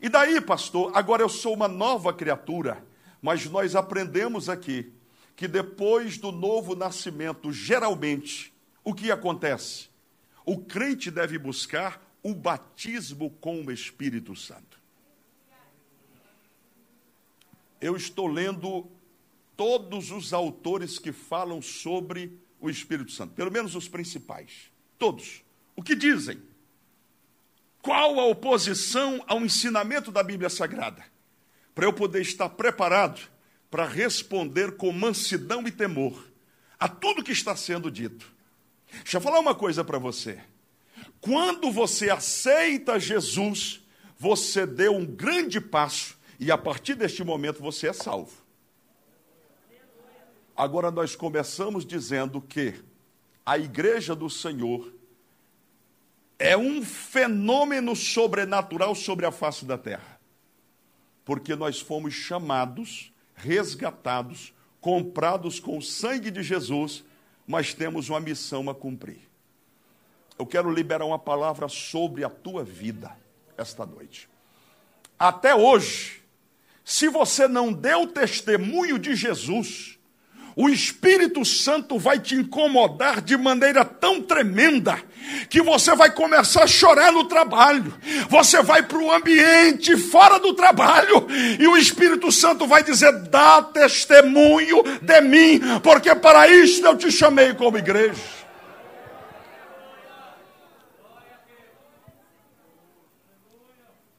Speaker 2: E daí, pastor, agora eu sou uma nova criatura, mas nós aprendemos aqui que depois do novo nascimento, geralmente, o que acontece? O crente deve buscar o batismo com o Espírito Santo eu estou lendo todos os autores que falam sobre o Espírito Santo, pelo menos os principais, todos. O que dizem? Qual a oposição ao ensinamento da Bíblia Sagrada? Para eu poder estar preparado para responder com mansidão e temor a tudo que está sendo dito. Deixa eu falar uma coisa para você. Quando você aceita Jesus, você deu um grande passo e a partir deste momento você é salvo. Agora nós começamos dizendo que a igreja do Senhor é um fenômeno sobrenatural sobre a face da terra. Porque nós fomos chamados, resgatados, comprados com o sangue de Jesus, mas temos uma missão a cumprir. Eu quero liberar uma palavra sobre a tua vida esta noite. Até hoje, se você não deu testemunho de Jesus, o Espírito Santo vai te incomodar de maneira tão tremenda que você vai começar a chorar no trabalho. Você vai para o ambiente fora do trabalho e o Espírito Santo vai dizer: dá testemunho de mim, porque para isto eu te chamei como igreja.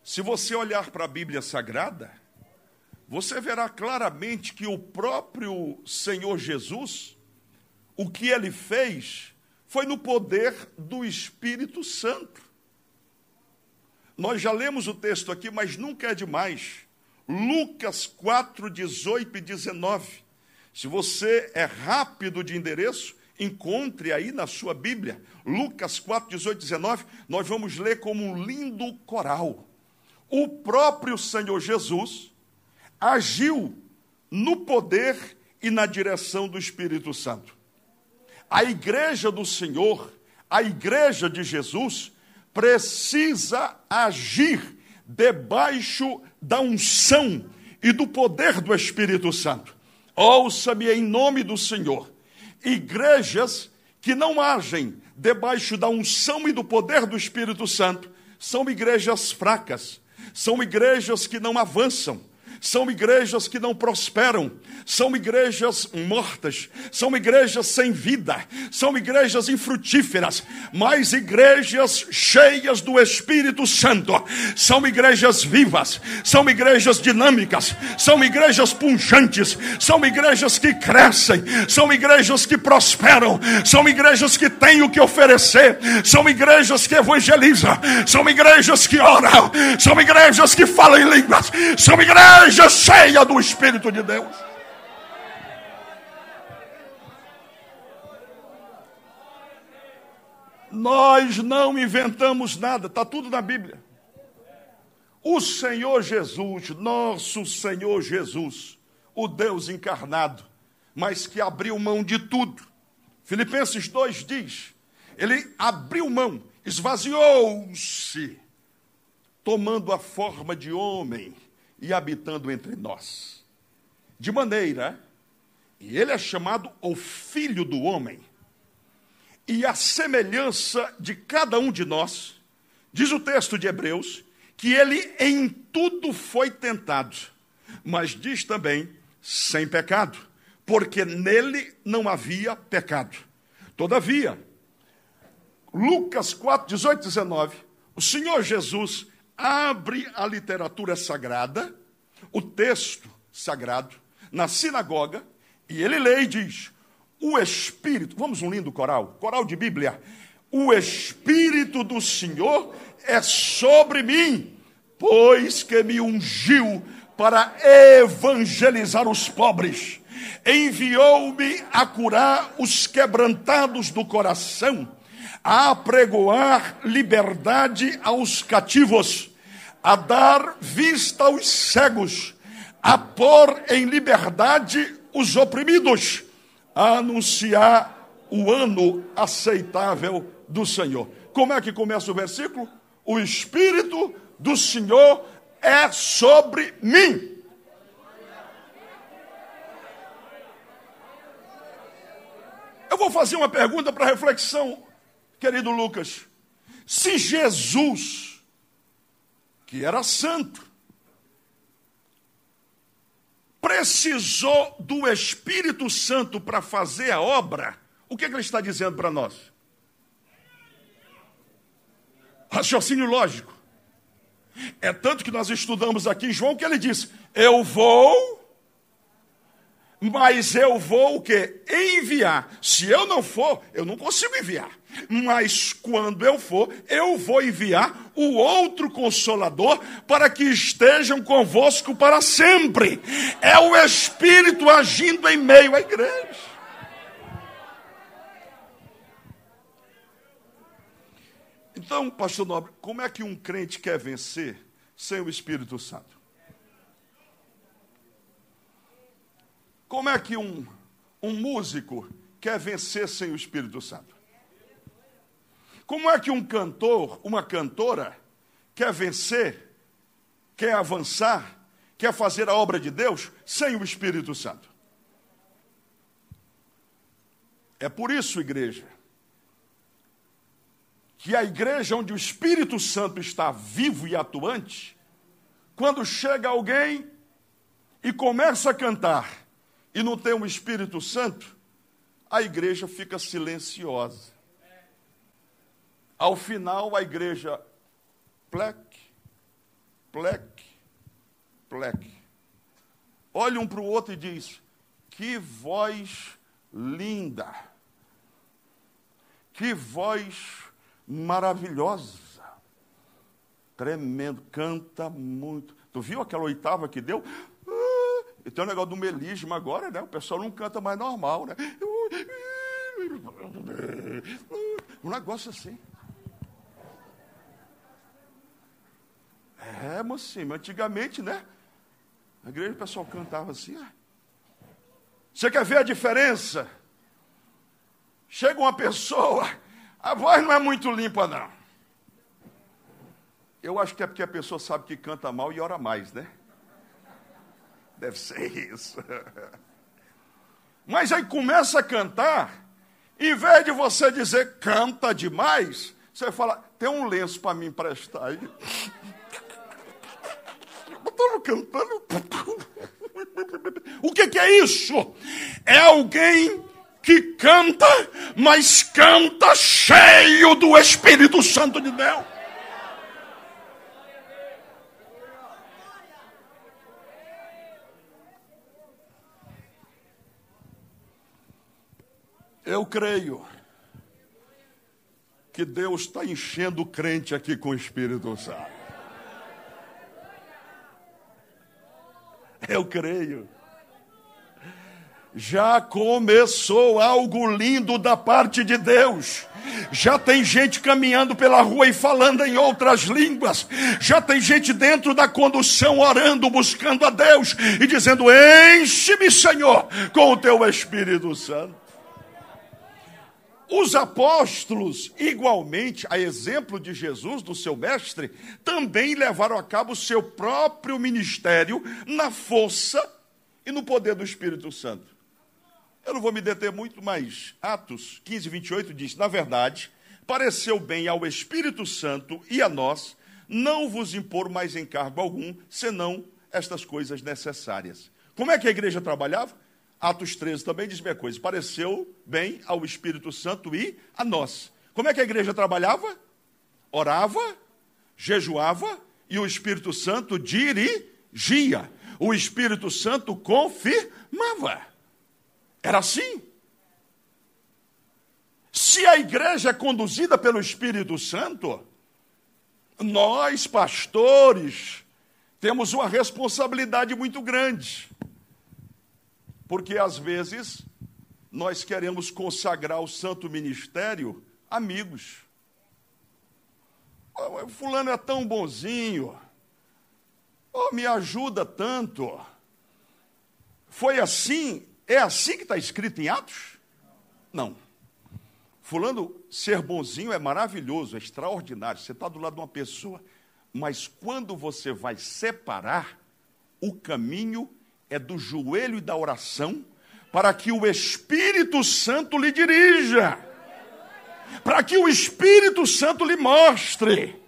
Speaker 2: Se você olhar para a Bíblia Sagrada, você verá claramente que o próprio Senhor Jesus, o que ele fez, foi no poder do Espírito Santo. Nós já lemos o texto aqui, mas nunca é demais. Lucas 4, 18 e 19. Se você é rápido de endereço, encontre aí na sua Bíblia, Lucas 4, 18 e 19, nós vamos ler como um lindo coral. O próprio Senhor Jesus, agiu no poder e na direção do Espírito Santo. A igreja do Senhor, a igreja de Jesus, precisa agir debaixo da unção e do poder do Espírito Santo. Ouça-me em nome do Senhor. Igrejas que não agem debaixo da unção e do poder do Espírito Santo são igrejas fracas, são igrejas que não avançam, são igrejas que não prosperam, são igrejas mortas, são igrejas sem vida, são igrejas infrutíferas, mas igrejas cheias do Espírito Santo, são igrejas vivas, são igrejas dinâmicas, são igrejas punjantes, são igrejas que crescem, são igrejas que prosperam, são igrejas que têm o que oferecer, são igrejas que evangelizam, são igrejas que oram, são igrejas que falam em línguas, são igrejas cheias do Espírito de Deus. Nós não inventamos nada, está tudo na Bíblia. O Senhor Jesus, nosso Senhor Jesus, o Deus encarnado, mas que abriu mão de tudo. Filipenses 2 diz: ele abriu mão, esvaziou-se, tomando a forma de homem e habitando entre nós. De maneira, e ele é chamado o Filho do Homem, e a semelhança de cada um de nós, diz o texto de Hebreus, que ele em tudo foi tentado, mas diz também sem pecado, porque nele não havia pecado. Todavia, Lucas 4, 18 e 19, o Senhor Jesus abre a literatura sagrada, o texto sagrado, na sinagoga, e ele lê e diz: o Espírito, vamos um lindo coral, coral de Bíblia. O Espírito do Senhor é sobre mim, pois que me ungiu para evangelizar os pobres, enviou-me a curar os quebrantados do coração, a apregoar liberdade aos cativos, a dar vista aos cegos, a pôr em liberdade os oprimidos a anunciar o ano aceitável do Senhor. Como é que começa o versículo? O Espírito do Senhor é sobre mim. Eu vou fazer uma pergunta para reflexão, querido Lucas. Se Jesus, que era santo, precisou do Espírito Santo para fazer a obra, o que, é que ele está dizendo para nós? Raciocínio lógico. É tanto que nós estudamos aqui João que ele diz: Eu vou, mas eu vou o quê? Enviar. Se eu não for, eu não consigo enviar. Mas quando eu for, eu vou enviar o outro consolador para que estejam convosco para sempre. É o Espírito agindo em meio à igreja. Então, pastor Nobre, como é que um crente quer vencer sem o Espírito Santo? Como é que um, um músico quer vencer sem o Espírito Santo? Como é que um cantor, uma cantora, quer vencer, quer avançar, quer fazer a obra de Deus sem o Espírito Santo? É por isso, igreja, que a igreja onde o Espírito Santo está vivo e atuante, quando chega alguém e começa a cantar e não tem o um Espírito Santo, a igreja fica silenciosa. Ao final, a igreja plec, plec, plec. Olha um para o outro e diz: Que voz linda, que voz maravilhosa, tremendo, canta muito. Tu viu aquela oitava que deu? Ah, e tem um negócio do melisma agora, né? O pessoal não canta mais normal, né? Um negócio assim. É, mocinho, antigamente, né? Na igreja o pessoal cantava assim. Ah. Você quer ver a diferença? Chega uma pessoa, a voz não é muito limpa, não. Eu acho que é porque a pessoa sabe que canta mal e ora mais, né? Deve ser isso. Mas aí começa a cantar, em vez de você dizer canta demais, você fala, tem um lenço para me emprestar aí estava cantando. O que, que é isso? É alguém que canta, mas canta cheio do Espírito Santo de Deus. Eu creio que Deus está enchendo o crente aqui com o Espírito Santo. Eu creio. Já começou algo lindo da parte de Deus. Já tem gente caminhando pela rua e falando em outras línguas. Já tem gente dentro da condução orando, buscando a Deus e dizendo: Enche-me, Senhor, com o teu Espírito Santo. Os apóstolos, igualmente, a exemplo de Jesus, do seu mestre, também levaram a cabo o seu próprio ministério na força e no poder do Espírito Santo. Eu não vou me deter muito, mas Atos 15, 28 diz: Na verdade, pareceu bem ao Espírito Santo e a nós não vos impor mais encargo algum, senão estas coisas necessárias. Como é que a igreja trabalhava? Atos 13 também diz a mesma coisa. Pareceu bem ao Espírito Santo e a nós. Como é que a igreja trabalhava? Orava, jejuava e o Espírito Santo dirigia. O Espírito Santo confirmava. Era assim. Se a igreja é conduzida pelo Espírito Santo, nós, pastores, temos uma responsabilidade muito grande. Porque às vezes nós queremos consagrar o santo ministério amigos. Oh, fulano é tão bonzinho. Oh, me ajuda tanto. Foi assim? É assim que está escrito em Atos? Não. Fulano ser bonzinho é maravilhoso, é extraordinário. Você está do lado de uma pessoa. Mas quando você vai separar, o caminho é do joelho e da oração, para que o Espírito Santo lhe dirija, para que o Espírito Santo lhe mostre.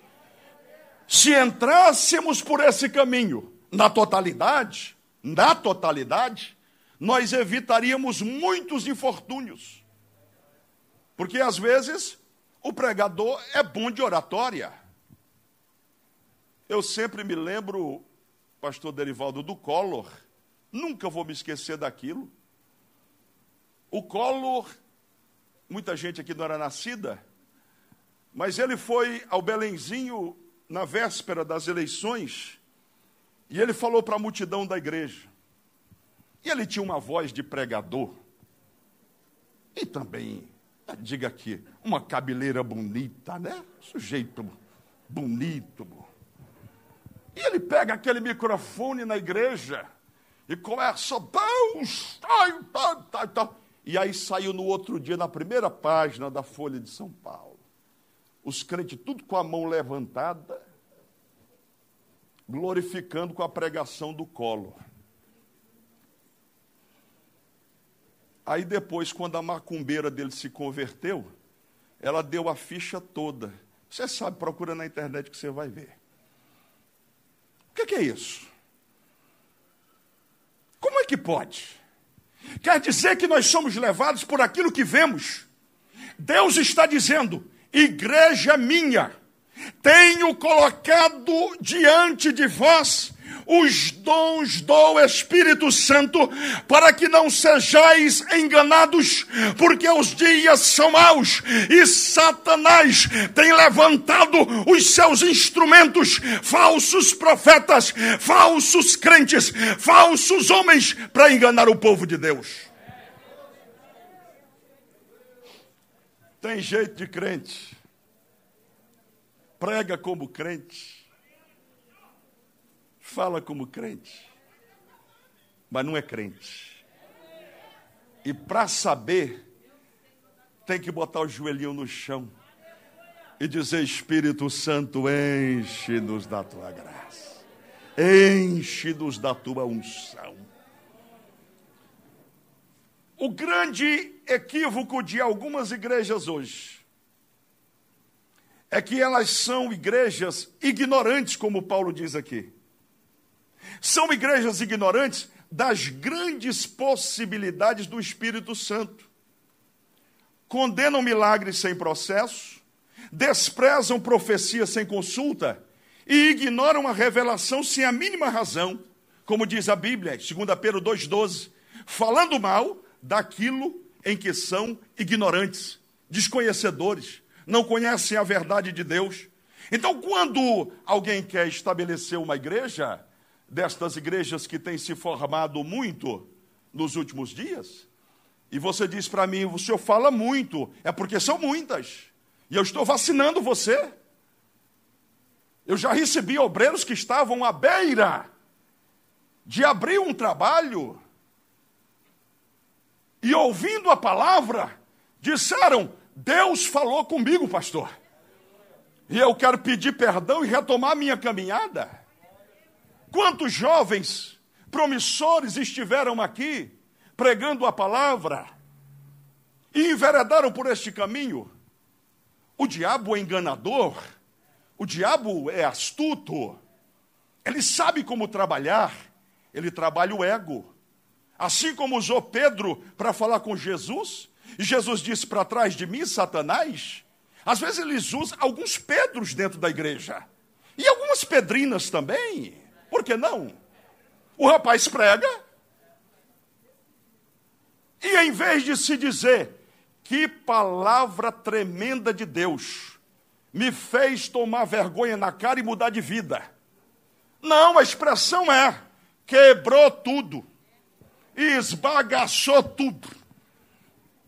Speaker 2: Se entrássemos por esse caminho, na totalidade, na totalidade, nós evitaríamos muitos infortúnios. Porque às vezes o pregador é bom de oratória. Eu sempre me lembro, pastor Derivaldo, do Collor, Nunca vou me esquecer daquilo. O Collor, muita gente aqui não era nascida, mas ele foi ao Belenzinho na véspera das eleições e ele falou para a multidão da igreja. E ele tinha uma voz de pregador. E também, diga aqui, uma cabeleira bonita, né? Sujeito bonito. E ele pega aquele microfone na igreja e começa, Deus, ai, tá, tá, tá. E aí saiu no outro dia, na primeira página da Folha de São Paulo. Os crentes, tudo com a mão levantada, glorificando com a pregação do colo. Aí depois, quando a macumbeira dele se converteu, ela deu a ficha toda. Você sabe, procura na internet que você vai ver. O que, que é isso? Como é que pode? Quer dizer que nós somos levados por aquilo que vemos. Deus está dizendo: igreja minha, tenho colocado diante de vós os dons do Espírito Santo, para que não sejais enganados, porque os dias são maus e Satanás tem levantado os seus instrumentos, falsos profetas, falsos crentes, falsos homens, para enganar o povo de Deus. Tem jeito de crente, prega como crente fala como crente, mas não é crente. E para saber, tem que botar o joelhinho no chão e dizer: Espírito Santo, enche-nos da tua graça, enche-nos da tua unção. O grande equívoco de algumas igrejas hoje é que elas são igrejas ignorantes, como Paulo diz aqui. São igrejas ignorantes das grandes possibilidades do Espírito Santo. Condenam milagres sem processo, desprezam profecia sem consulta e ignoram a revelação sem a mínima razão, como diz a Bíblia, 2 Pedro 2,12, falando mal daquilo em que são ignorantes, desconhecedores, não conhecem a verdade de Deus. Então, quando alguém quer estabelecer uma igreja, destas igrejas que têm se formado muito nos últimos dias, e você diz para mim, o senhor fala muito, é porque são muitas, e eu estou vacinando você. Eu já recebi obreiros que estavam à beira de abrir um trabalho e ouvindo a palavra, disseram: Deus falou comigo, pastor. E eu quero pedir perdão e retomar minha caminhada. Quantos jovens promissores estiveram aqui pregando a palavra e enveredaram por este caminho? O diabo é enganador, o diabo é astuto, ele sabe como trabalhar, ele trabalha o ego. Assim como usou Pedro para falar com Jesus, e Jesus disse para trás de mim, Satanás, às vezes eles usam alguns Pedros dentro da igreja. E algumas Pedrinas também. Por que não? O rapaz prega. E em vez de se dizer, que palavra tremenda de Deus, me fez tomar vergonha na cara e mudar de vida. Não, a expressão é: quebrou tudo esbagaçou tudo.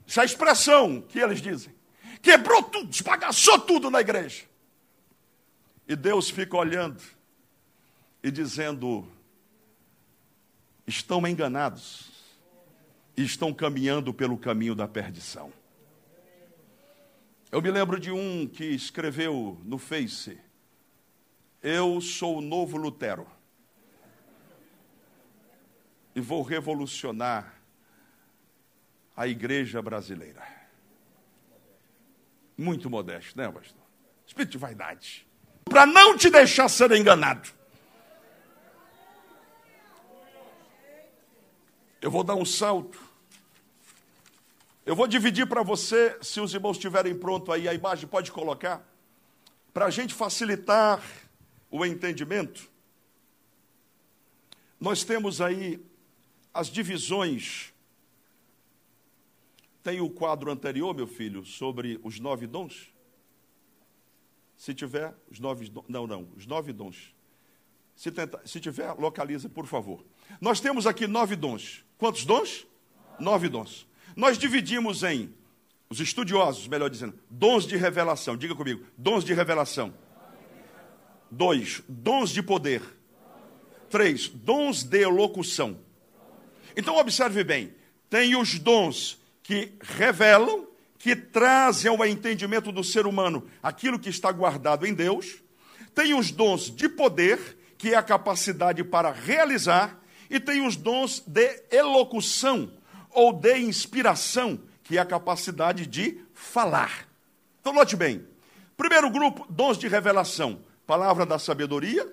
Speaker 2: Essa é a expressão que eles dizem. Quebrou tudo, esbagaçou tudo na igreja. E Deus fica olhando e dizendo: estão enganados e estão caminhando pelo caminho da perdição. Eu me lembro de um que escreveu no Face: Eu sou o novo Lutero e vou revolucionar a igreja brasileira. Muito modesto, né, pastor? Espírito de vaidade. Para não te deixar ser enganado. Eu vou dar um salto. Eu vou dividir para você, se os irmãos estiverem pronto aí, a imagem pode colocar, para a gente facilitar o entendimento. Nós temos aí as divisões. Tem o quadro anterior, meu filho, sobre os nove dons? Se tiver, os nove. Não, não, os nove dons. Se, tenta, se tiver, localiza, por favor. Nós temos aqui nove dons. Quantos dons? Nove dons. Nós dividimos em, os estudiosos, melhor dizendo, dons de revelação. Diga comigo, dons de revelação. Dois, dons de poder. Três, dons de elocução. Então, observe bem: tem os dons que revelam, que trazem ao entendimento do ser humano aquilo que está guardado em Deus, tem os dons de poder, que é a capacidade para realizar, e tem os dons de elocução ou de inspiração, que é a capacidade de falar. Então, note bem: primeiro grupo, dons de revelação, palavra da sabedoria,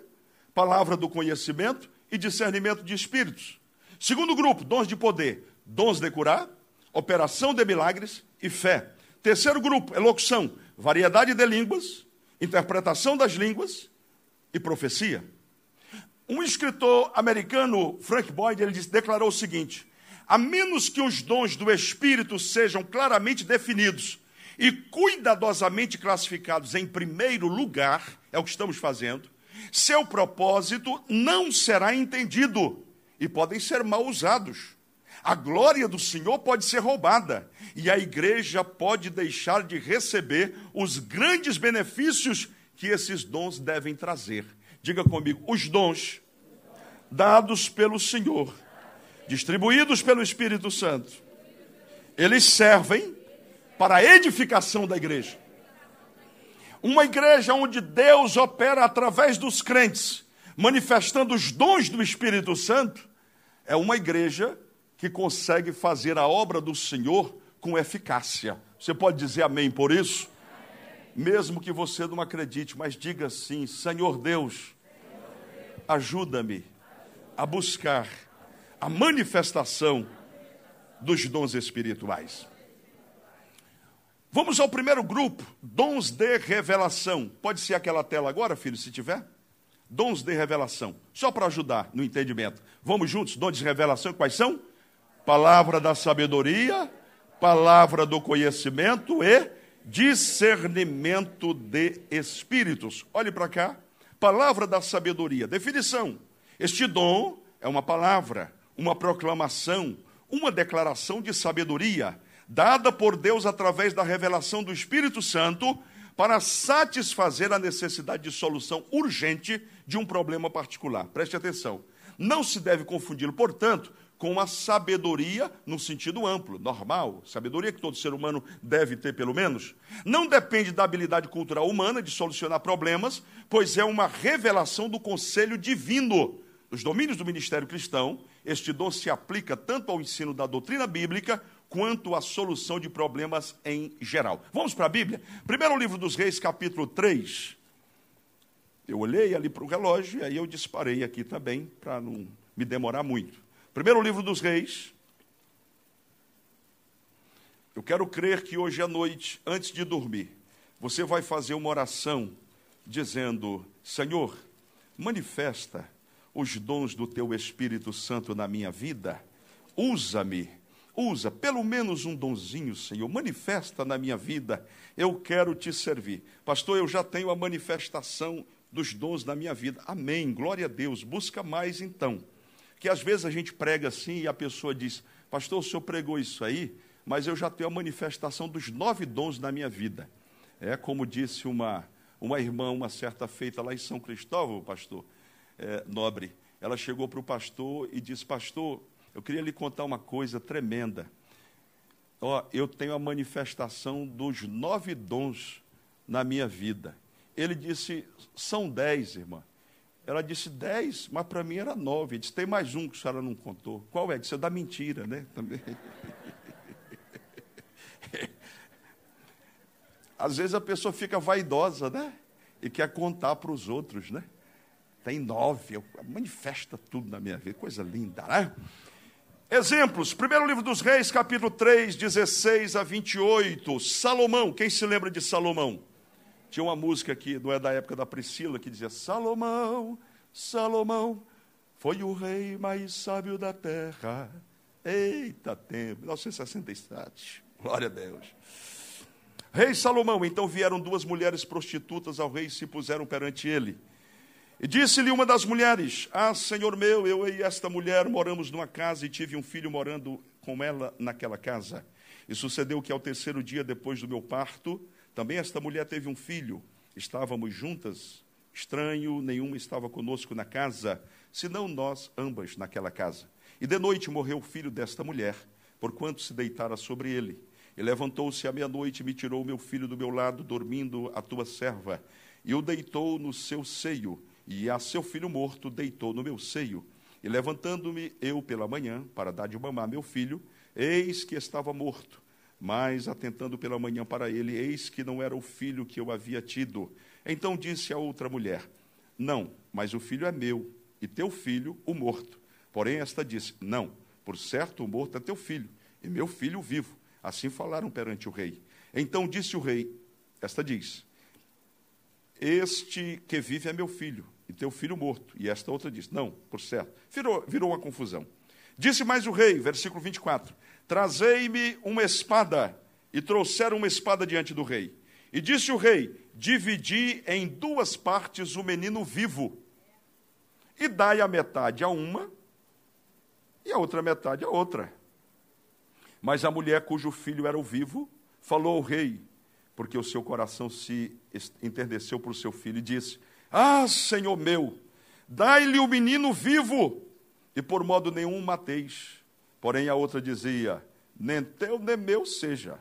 Speaker 2: palavra do conhecimento e discernimento de espíritos. Segundo grupo, dons de poder, dons de curar, operação de milagres e fé. Terceiro grupo, elocução, variedade de línguas, interpretação das línguas e profecia. Um escritor americano, Frank Boyd, ele disse, declarou o seguinte: a menos que os dons do Espírito sejam claramente definidos e cuidadosamente classificados em primeiro lugar, é o que estamos fazendo, seu propósito não será entendido e podem ser mal usados. A glória do Senhor pode ser roubada e a igreja pode deixar de receber os grandes benefícios que esses dons devem trazer. Diga comigo, os dons dados pelo Senhor, distribuídos pelo Espírito Santo, eles servem para a edificação da igreja. Uma igreja onde Deus opera através dos crentes, manifestando os dons do Espírito Santo, é uma igreja que consegue fazer a obra do Senhor com eficácia. Você pode dizer amém por isso? Mesmo que você não acredite, mas diga assim: Senhor Deus, ajuda-me a buscar a manifestação dos dons espirituais. Vamos ao primeiro grupo, dons de revelação. Pode ser aquela tela agora, filho, se tiver? Dons de revelação, só para ajudar no entendimento. Vamos juntos, dons de revelação, quais são? Palavra da sabedoria, palavra do conhecimento e discernimento de espíritos. Olhe para cá. Palavra da sabedoria. Definição: Este dom é uma palavra, uma proclamação, uma declaração de sabedoria dada por Deus através da revelação do Espírito Santo para satisfazer a necessidade de solução urgente de um problema particular. Preste atenção. Não se deve confundi-lo, portanto, com a sabedoria no sentido amplo, normal, sabedoria que todo ser humano deve ter pelo menos, não depende da habilidade cultural humana de solucionar problemas, pois é uma revelação do conselho divino. Nos domínios do ministério cristão, este dom se aplica tanto ao ensino da doutrina bíblica quanto à solução de problemas em geral. Vamos para a Bíblia? Primeiro livro dos Reis, capítulo 3. Eu olhei ali para o relógio e aí eu disparei aqui também, para não me demorar muito. Primeiro livro dos Reis. Eu quero crer que hoje à noite, antes de dormir, você vai fazer uma oração dizendo: Senhor, manifesta os dons do teu Espírito Santo na minha vida, usa-me, usa pelo menos um donzinho, Senhor, manifesta na minha vida, eu quero te servir. Pastor, eu já tenho a manifestação dos dons na minha vida. Amém, glória a Deus, busca mais então que às vezes a gente prega assim e a pessoa diz: Pastor, o senhor pregou isso aí, mas eu já tenho a manifestação dos nove dons na minha vida. É como disse uma, uma irmã, uma certa feita lá em São Cristóvão, pastor é, Nobre. Ela chegou para o pastor e disse: Pastor, eu queria lhe contar uma coisa tremenda. Ó, eu tenho a manifestação dos nove dons na minha vida. Ele disse: São dez, irmã. Ela disse dez, mas para mim era nove. Ele disse, tem mais um que a senhora não contou. Qual é? Disse, é da mentira, né? Também. Às vezes a pessoa fica vaidosa, né? E quer contar para os outros, né? Tem nove, eu, manifesta tudo na minha vida, coisa linda, né? Exemplos, primeiro livro dos reis, capítulo 3, 16 a 28. Salomão, quem se lembra de Salomão? Tinha uma música que não é da época da Priscila que dizia: Salomão, Salomão, foi o rei mais sábio da terra. Eita tempo, 1967. Glória a Deus. Rei Salomão, então vieram duas mulheres prostitutas ao rei e se puseram perante ele. E disse-lhe uma das mulheres: Ah, senhor meu, eu e esta mulher moramos numa casa e tive um filho morando com ela naquela casa. E sucedeu que ao terceiro dia depois do meu parto, também esta mulher teve um filho. Estávamos juntas, estranho, nenhuma estava conosco na casa, senão nós ambas naquela casa. E de noite morreu o filho desta mulher, porquanto se deitara sobre ele. E levantou-se à meia-noite e me tirou meu filho do meu lado, dormindo a tua serva, e o deitou no seu seio, e a seu filho morto deitou no meu seio. E levantando-me eu pela manhã, para dar de mamar meu filho, eis que estava morto mas, atentando pela manhã para ele, eis que não era o filho que eu havia tido. Então disse a outra mulher: Não, mas o filho é meu, e teu filho, o morto. Porém, esta disse: Não, por certo o morto é teu filho, e meu filho vivo. Assim falaram perante o rei. Então disse o rei: Esta diz: Este que vive é meu filho, e teu filho morto. E esta outra diz: Não, por certo. Virou, virou uma confusão. Disse mais o rei, versículo 24: Trazei-me uma espada. E trouxeram uma espada diante do rei. E disse o rei: Dividi em duas partes o menino vivo, e dai a metade a uma, e a outra metade a outra. Mas a mulher cujo filho era o vivo falou ao rei, porque o seu coração se enterneceu por seu filho, e disse: Ah, senhor meu, dai-lhe o menino vivo, e por modo nenhum mateis. Porém a outra dizia: Nem teu nem meu seja.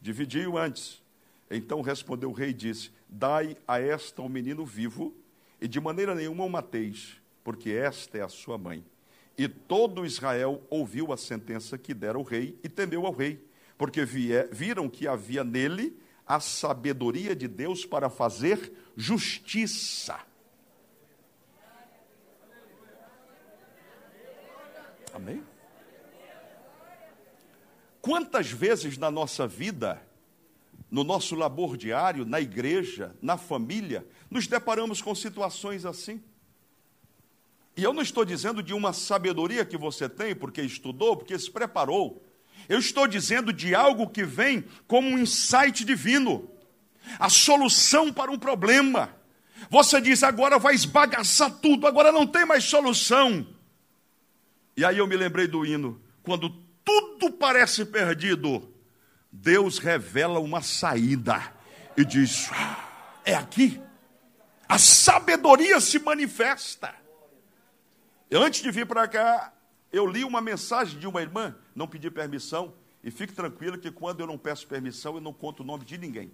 Speaker 2: Dividiu antes. Então respondeu o rei e disse: Dai a esta o um menino vivo, e de maneira nenhuma o mateis, porque esta é a sua mãe. E todo Israel ouviu a sentença que dera o rei e temeu ao rei, porque viram que havia nele a sabedoria de Deus para fazer justiça. Amém? Quantas vezes na nossa vida, no nosso labor diário, na igreja, na família, nos deparamos com situações assim? E eu não estou dizendo de uma sabedoria que você tem, porque estudou, porque se preparou. Eu estou dizendo de algo que vem como um insight divino a solução para um problema. Você diz, agora vai esbagaçar tudo, agora não tem mais solução. E aí eu me lembrei do hino, quando tudo parece perdido, Deus revela uma saída e diz: ah, é aqui. A sabedoria se manifesta. Antes de vir para cá, eu li uma mensagem de uma irmã, não pedi permissão, e fique tranquilo que quando eu não peço permissão, eu não conto o nome de ninguém.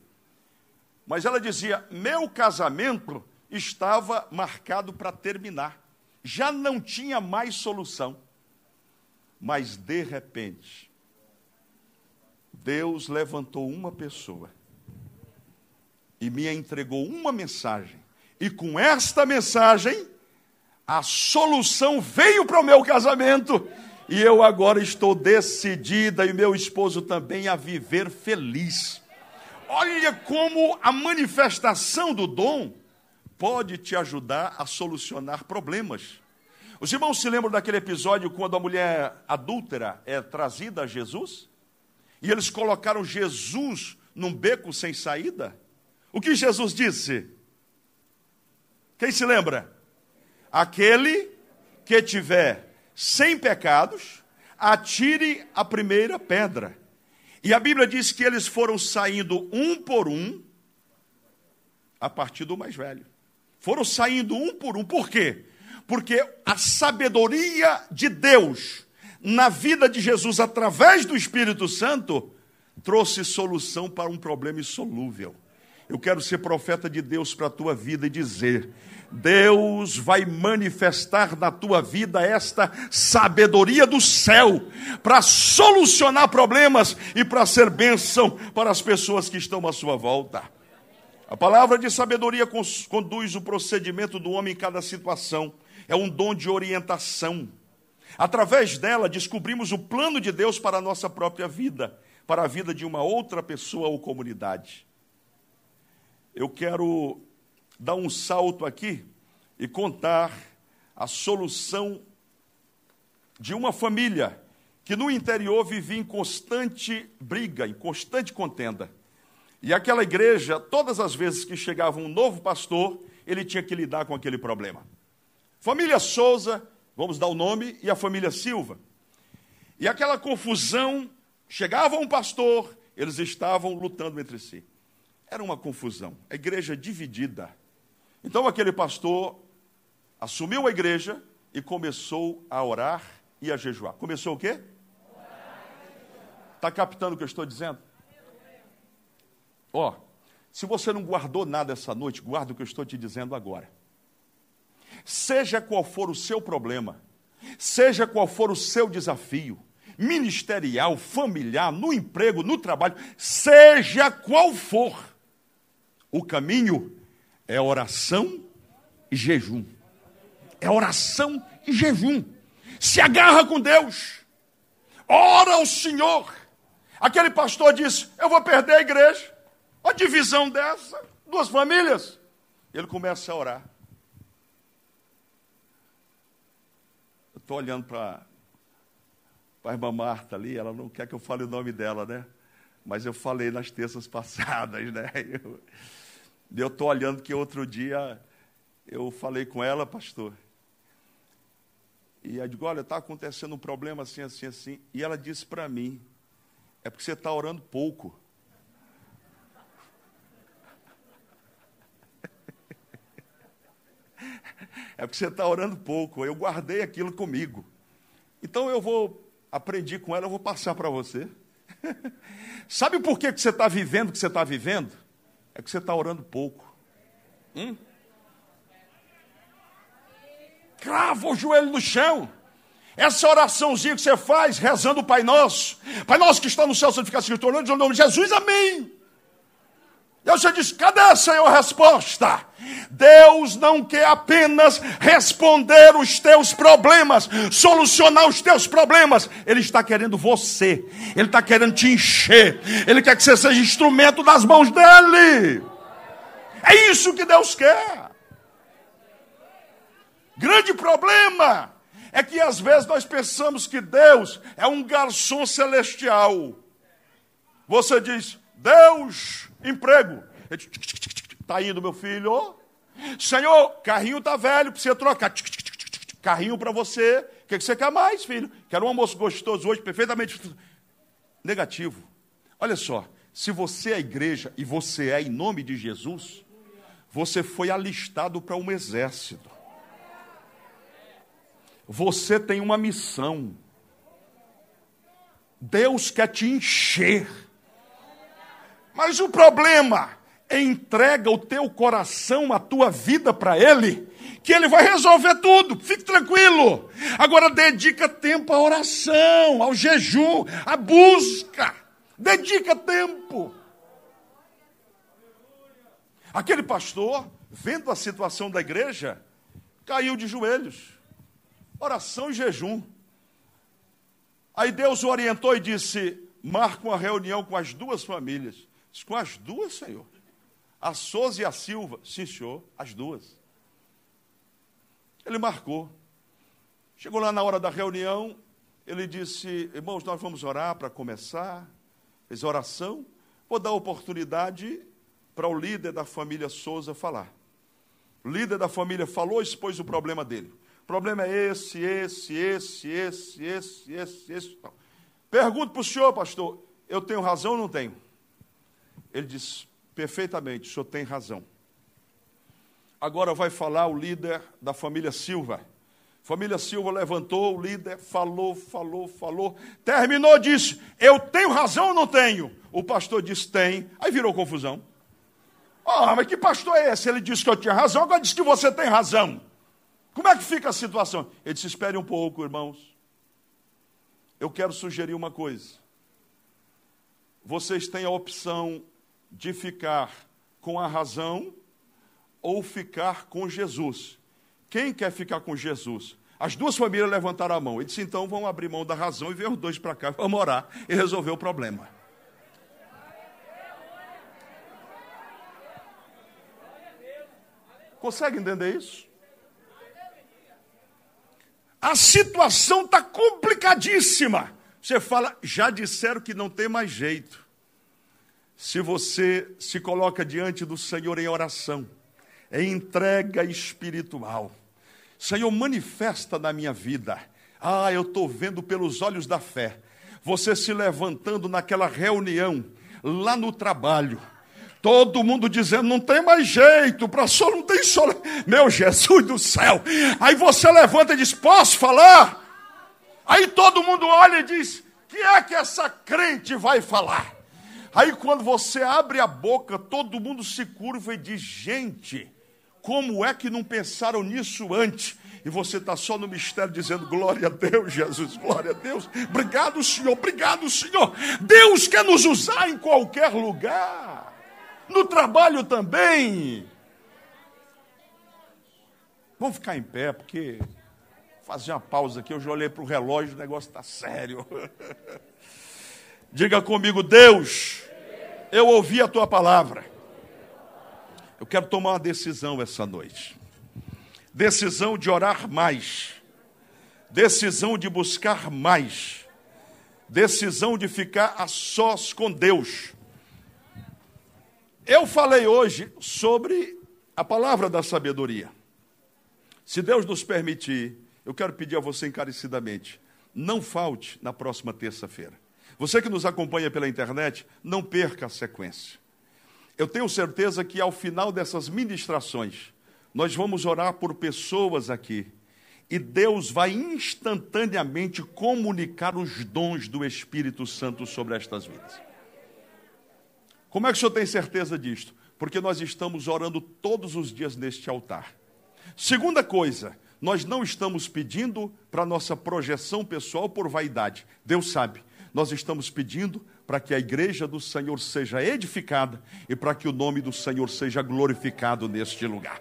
Speaker 2: Mas ela dizia: meu casamento estava marcado para terminar, já não tinha mais solução. Mas de repente, Deus levantou uma pessoa e me entregou uma mensagem, e com esta mensagem, a solução veio para o meu casamento. E eu agora estou decidida, e meu esposo também, a viver feliz. Olha como a manifestação do dom pode te ajudar a solucionar problemas. Os irmãos se lembram daquele episódio quando a mulher adúltera é trazida a Jesus? E eles colocaram Jesus num beco sem saída? O que Jesus disse? Quem se lembra? Aquele que tiver sem pecados, atire a primeira pedra. E a Bíblia diz que eles foram saindo um por um, a partir do mais velho. Foram saindo um por um. Por quê? Porque a sabedoria de Deus na vida de Jesus através do Espírito Santo trouxe solução para um problema insolúvel. Eu quero ser profeta de Deus para a tua vida e dizer: Deus vai manifestar na tua vida esta sabedoria do céu para solucionar problemas e para ser bênção para as pessoas que estão à sua volta. A palavra de sabedoria conduz o procedimento do homem em cada situação, é um dom de orientação. Através dela, descobrimos o plano de Deus para a nossa própria vida, para a vida de uma outra pessoa ou comunidade. Eu quero dar um salto aqui e contar a solução de uma família que no interior vivia em constante briga, em constante contenda. E aquela igreja, todas as vezes que chegava um novo pastor, ele tinha que lidar com aquele problema. Família Souza, vamos dar o nome, e a família Silva. E aquela confusão, chegava um pastor, eles estavam lutando entre si. Era uma confusão, a igreja dividida. Então aquele pastor assumiu a igreja e começou a orar e a jejuar. Começou o quê? Está captando o que eu estou dizendo? Ó, se você não guardou nada essa noite, guarda o que eu estou te dizendo agora. Seja qual for o seu problema, seja qual for o seu desafio, ministerial, familiar, no emprego, no trabalho, seja qual for, o caminho é oração e jejum. É oração e jejum. Se agarra com Deus. Ora ao Senhor. Aquele pastor disse: Eu vou perder a igreja. A divisão dessa, duas famílias. Ele começa a orar. Estou olhando para a irmã Marta ali, ela não quer que eu fale o nome dela, né? Mas eu falei nas terças passadas, né? Eu, estou olhando que outro dia eu falei com ela, pastor. E eu digo, olha, está acontecendo um problema assim, assim, assim. E ela disse para mim, é porque você está orando pouco. É porque você está orando pouco. Eu guardei aquilo comigo. Então eu vou, aprendi com ela, eu vou passar para você. Sabe por que, que você está vivendo o que você está vivendo? É que você está orando pouco. Hum? Crava o joelho no chão. Essa oraçãozinha que você faz, rezando o Pai Nosso. Pai Nosso que está no céu, santificado seja o teu nome, nome Jesus, amém. E você diz: cadê, Senhor, resposta? Deus não quer apenas responder os teus problemas, solucionar os teus problemas. Ele está querendo você. Ele está querendo te encher. Ele quer que você seja instrumento das mãos dele. É isso que Deus quer. Grande problema é que às vezes nós pensamos que Deus é um garçom celestial. Você diz, Deus, emprego. Está indo, meu filho. Senhor, carrinho está velho, precisa trocar. Carrinho para você. O que, que você quer mais, filho? Quero um almoço gostoso hoje, perfeitamente. Negativo. Olha só, se você é igreja e você é em nome de Jesus, você foi alistado para um exército. Você tem uma missão. Deus quer te encher. Mas o problema é entrega o teu coração, a tua vida para Ele, que Ele vai resolver tudo. Fique tranquilo. Agora dedica tempo à oração, ao jejum, à busca. Dedica tempo. Aquele pastor, vendo a situação da igreja, caiu de joelhos. Oração e jejum. Aí Deus o orientou e disse: marca uma reunião com as duas famílias. Com as duas, Senhor? A Souza e a Silva? Sim, senhor, as duas. Ele marcou. Chegou lá na hora da reunião, ele disse: Irmãos, nós vamos orar para começar. Fez oração. Vou dar oportunidade para o líder da família Souza falar. O líder da família falou, expôs o problema dele. O problema é esse, esse, esse, esse, esse, esse, esse. Pergunto para o senhor, pastor, eu tenho razão ou não tenho? Ele disse, perfeitamente, o senhor tem razão. Agora vai falar o líder da família Silva. Família Silva levantou, o líder falou, falou, falou, terminou, disse: Eu tenho razão ou não tenho? O pastor disse: Tem. Aí virou confusão. Ah, mas que pastor é esse? Ele disse que eu tinha razão, agora disse que você tem razão. Como é que fica a situação? Ele disse: espere um pouco, irmãos. Eu quero sugerir uma coisa. Vocês têm a opção de ficar com a razão ou ficar com Jesus. Quem quer ficar com Jesus? As duas famílias levantaram a mão. Ele disse: então vamos abrir mão da razão e ver os dois para cá, vamos orar e resolver o problema. Consegue entender isso? A situação está complicadíssima. Você fala, já disseram que não tem mais jeito. Se você se coloca diante do Senhor em oração, em entrega espiritual, Senhor, manifesta na minha vida. Ah, eu estou vendo pelos olhos da fé. Você se levantando naquela reunião, lá no trabalho Todo mundo dizendo, não tem mais jeito, para só não tem só. Meu Jesus do céu. Aí você levanta e diz: Posso falar? Aí todo mundo olha e diz: Que é que essa crente vai falar? Aí quando você abre a boca, todo mundo se curva e diz: Gente, como é que não pensaram nisso antes? E você está só no mistério dizendo: Glória a Deus, Jesus, glória a Deus. Obrigado, Senhor, obrigado, Senhor. Deus quer nos usar em qualquer lugar no trabalho também. Vamos ficar em pé, porque fazer uma pausa aqui, eu já olhei para o relógio, o negócio está sério. Diga comigo, Deus, eu ouvi a tua palavra. Eu quero tomar uma decisão essa noite. Decisão de orar mais. Decisão de buscar mais. Decisão de ficar a sós com Deus. Eu falei hoje sobre a palavra da sabedoria. Se Deus nos permitir, eu quero pedir a você encarecidamente, não falte na próxima terça-feira. Você que nos acompanha pela internet, não perca a sequência. Eu tenho certeza que ao final dessas ministrações, nós vamos orar por pessoas aqui e Deus vai instantaneamente comunicar os dons do Espírito Santo sobre estas vidas. Como é que o senhor tem certeza disto? Porque nós estamos orando todos os dias neste altar. Segunda coisa, nós não estamos pedindo para nossa projeção pessoal por vaidade. Deus sabe. Nós estamos pedindo para que a igreja do Senhor seja edificada e para que o nome do Senhor seja glorificado neste lugar.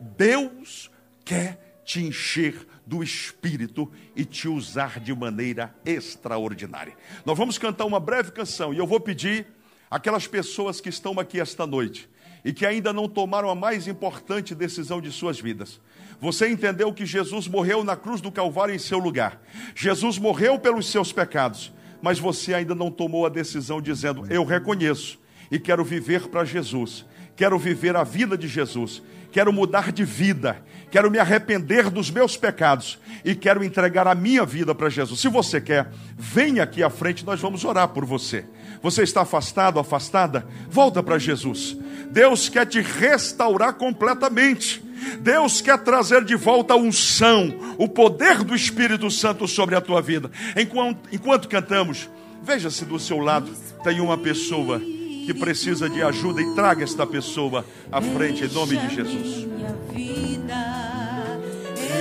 Speaker 2: Deus quer te encher do Espírito e te usar de maneira extraordinária. Nós vamos cantar uma breve canção e eu vou pedir aquelas pessoas que estão aqui esta noite e que ainda não tomaram a mais importante decisão de suas vidas. Você entendeu que Jesus morreu na cruz do Calvário em seu lugar. Jesus morreu pelos seus pecados, mas você ainda não tomou a decisão dizendo: Eu reconheço e quero viver para Jesus. Quero viver a vida de Jesus. Quero mudar de vida. Quero me arrepender dos meus pecados e quero entregar a minha vida para Jesus. Se você quer, venha aqui à frente, nós vamos orar por você. Você está afastado, afastada? Volta para Jesus. Deus quer te restaurar completamente. Deus quer trazer de volta a unção, o poder do Espírito Santo sobre a tua vida. Enquanto, enquanto cantamos, veja se do seu lado tem uma pessoa que precisa de ajuda e traga esta pessoa à frente em nome de Jesus.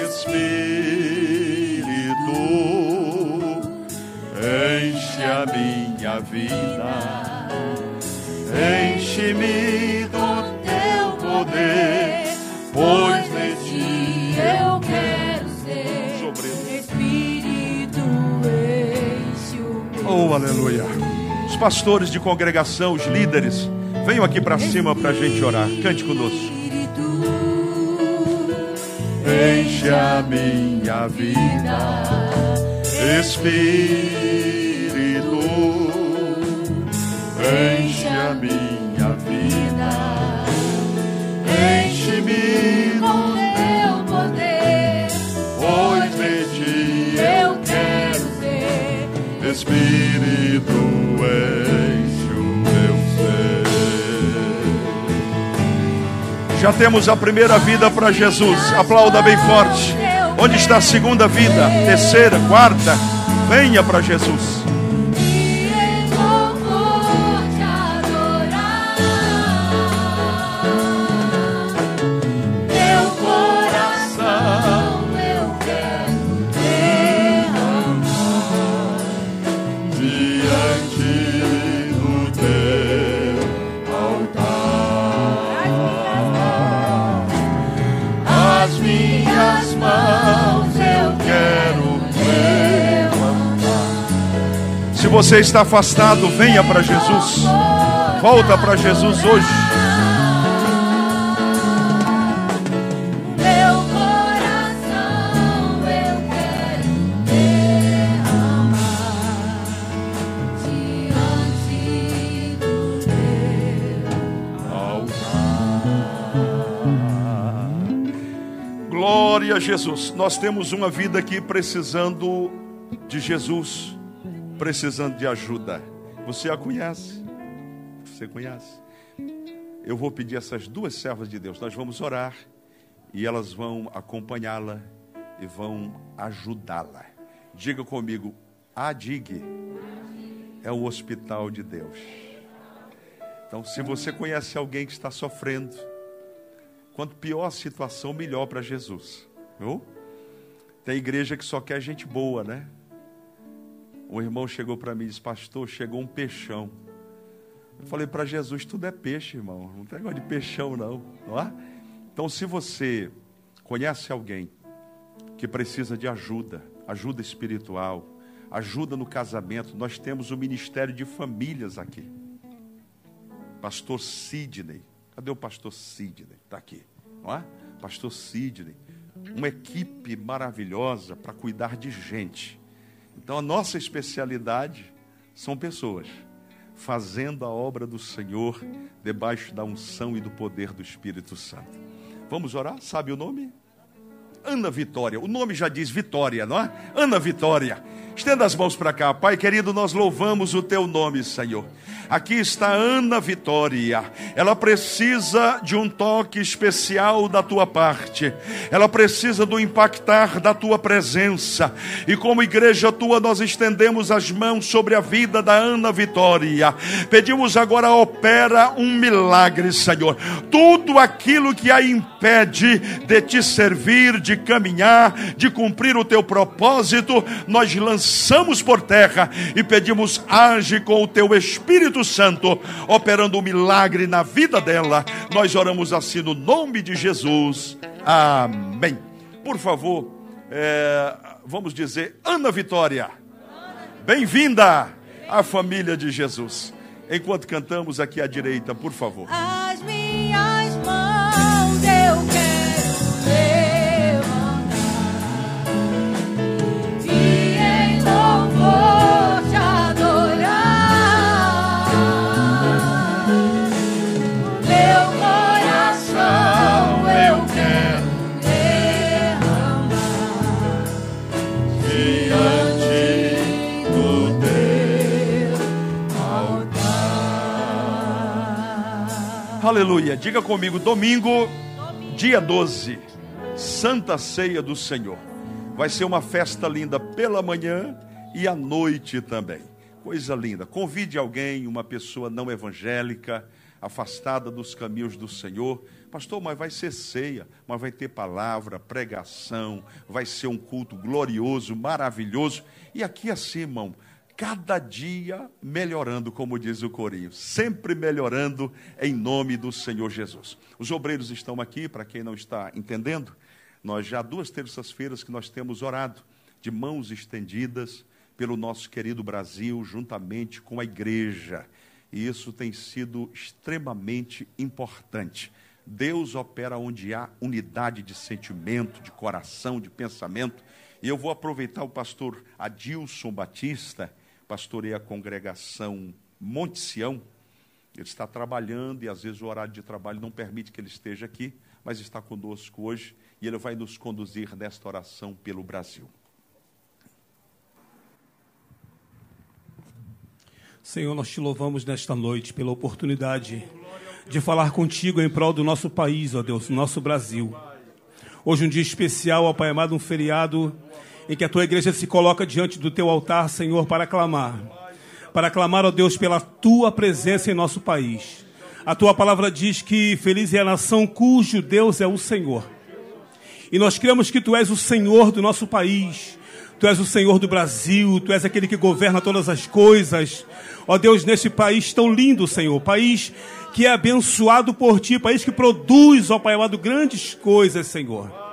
Speaker 5: Espírito, enche a minha vida, enche-me do teu poder, pois de ti eu quero ser.
Speaker 2: Sobre
Speaker 5: Espírito, enche o meu
Speaker 2: Oh, aleluia. Os pastores de congregação, os líderes, venham aqui para cima para a gente orar. Cante conosco.
Speaker 5: enche a minha vida, Espírito, enche a minha vida, enche-me com teu poder, pois de ti eu quero ser, Espírito, enche o meu ser.
Speaker 2: Já temos a primeira vida para Jesus. Aplauda bem forte. Onde está a segunda vida? Terceira, quarta? Venha para Jesus. Você está afastado, venha para Jesus. Volta para Jesus hoje.
Speaker 5: Meu coração eu quero diante do teu altar.
Speaker 2: Glória a Jesus. Nós temos uma vida aqui precisando de Jesus, precisando de ajuda. Você a conhece? Você conhece? Eu vou pedir essas duas servas de Deus. Nós vamos orar e elas vão acompanhá-la e vão ajudá-la. Diga comigo, a é o hospital de Deus. Então, se você conhece alguém que está sofrendo, quanto pior a situação, melhor para Jesus. Viu? Tem igreja que só quer gente boa, né? Um irmão chegou para mim e disse: Pastor, chegou um peixão. Eu falei para Jesus: tudo é peixe, irmão. Não tem negócio de peixão, não. não é? Então, se você conhece alguém que precisa de ajuda, ajuda espiritual, ajuda no casamento, nós temos o Ministério de Famílias aqui. Pastor Sidney. Cadê o pastor Sidney? Está aqui, não é? Pastor Sidney. Uma equipe maravilhosa para cuidar de gente. Então, a nossa especialidade são pessoas fazendo a obra do Senhor debaixo da unção e do poder do Espírito Santo. Vamos orar? Sabe o nome? Ana Vitória. O nome já diz Vitória, não é? Ana Vitória. Estenda as mãos para cá. Pai querido, nós louvamos o teu nome, Senhor. Aqui está Ana Vitória. Ela precisa de um toque especial da tua parte. Ela precisa do impactar da tua presença. E como igreja tua, nós estendemos as mãos sobre a vida da Ana Vitória. Pedimos agora, opera um milagre, Senhor. Tudo aquilo que a impede de te servir, de caminhar, de cumprir o teu propósito, nós lançamos lançamos por terra e pedimos, age com o teu Espírito Santo, operando um milagre na vida dela. Nós oramos assim no nome de Jesus. Amém. Por favor, é, vamos dizer, Ana Vitória, bem-vinda à família de Jesus. Enquanto cantamos aqui à direita, por favor.
Speaker 1: As minhas mãos eu quero
Speaker 2: Aleluia. Diga comigo, domingo, dia 12, Santa Ceia do Senhor. Vai ser uma festa linda pela manhã e à noite também. Coisa linda. Convide alguém, uma pessoa não evangélica, afastada dos caminhos do Senhor. Pastor, mas vai ser ceia, mas vai ter palavra, pregação, vai ser um culto glorioso, maravilhoso. E aqui assim, irmão, cada dia melhorando, como diz o Corinho, sempre melhorando em nome do Senhor Jesus. Os obreiros estão aqui, para quem não está entendendo, nós já duas terças-feiras que nós temos orado, de mãos estendidas pelo nosso querido Brasil, juntamente com a igreja. E isso tem sido extremamente importante. Deus opera onde há unidade de sentimento, de coração, de pensamento. E eu vou aproveitar o pastor Adilson Batista, pastoreia a congregação Monte Sião. Ele está trabalhando e às vezes o horário de trabalho não permite que ele esteja aqui, mas está conosco hoje e ele vai nos conduzir nesta oração pelo Brasil.
Speaker 7: Senhor, nós te louvamos nesta noite pela oportunidade de falar contigo em prol do nosso país, ó Deus, nosso Brasil. Hoje um dia especial, ó Pai amado, um feriado em que a tua igreja se coloca diante do teu altar, Senhor, para clamar. Para clamar, ó Deus, pela tua presença em nosso país. A tua palavra diz que feliz é a nação cujo Deus é o Senhor. E nós cremos que tu és o Senhor do nosso país. Tu és o Senhor do Brasil, tu és aquele que governa todas as coisas. Ó Deus, neste país tão lindo, Senhor, país que é abençoado por ti, país que produz, ó Pai amado, grandes coisas, Senhor.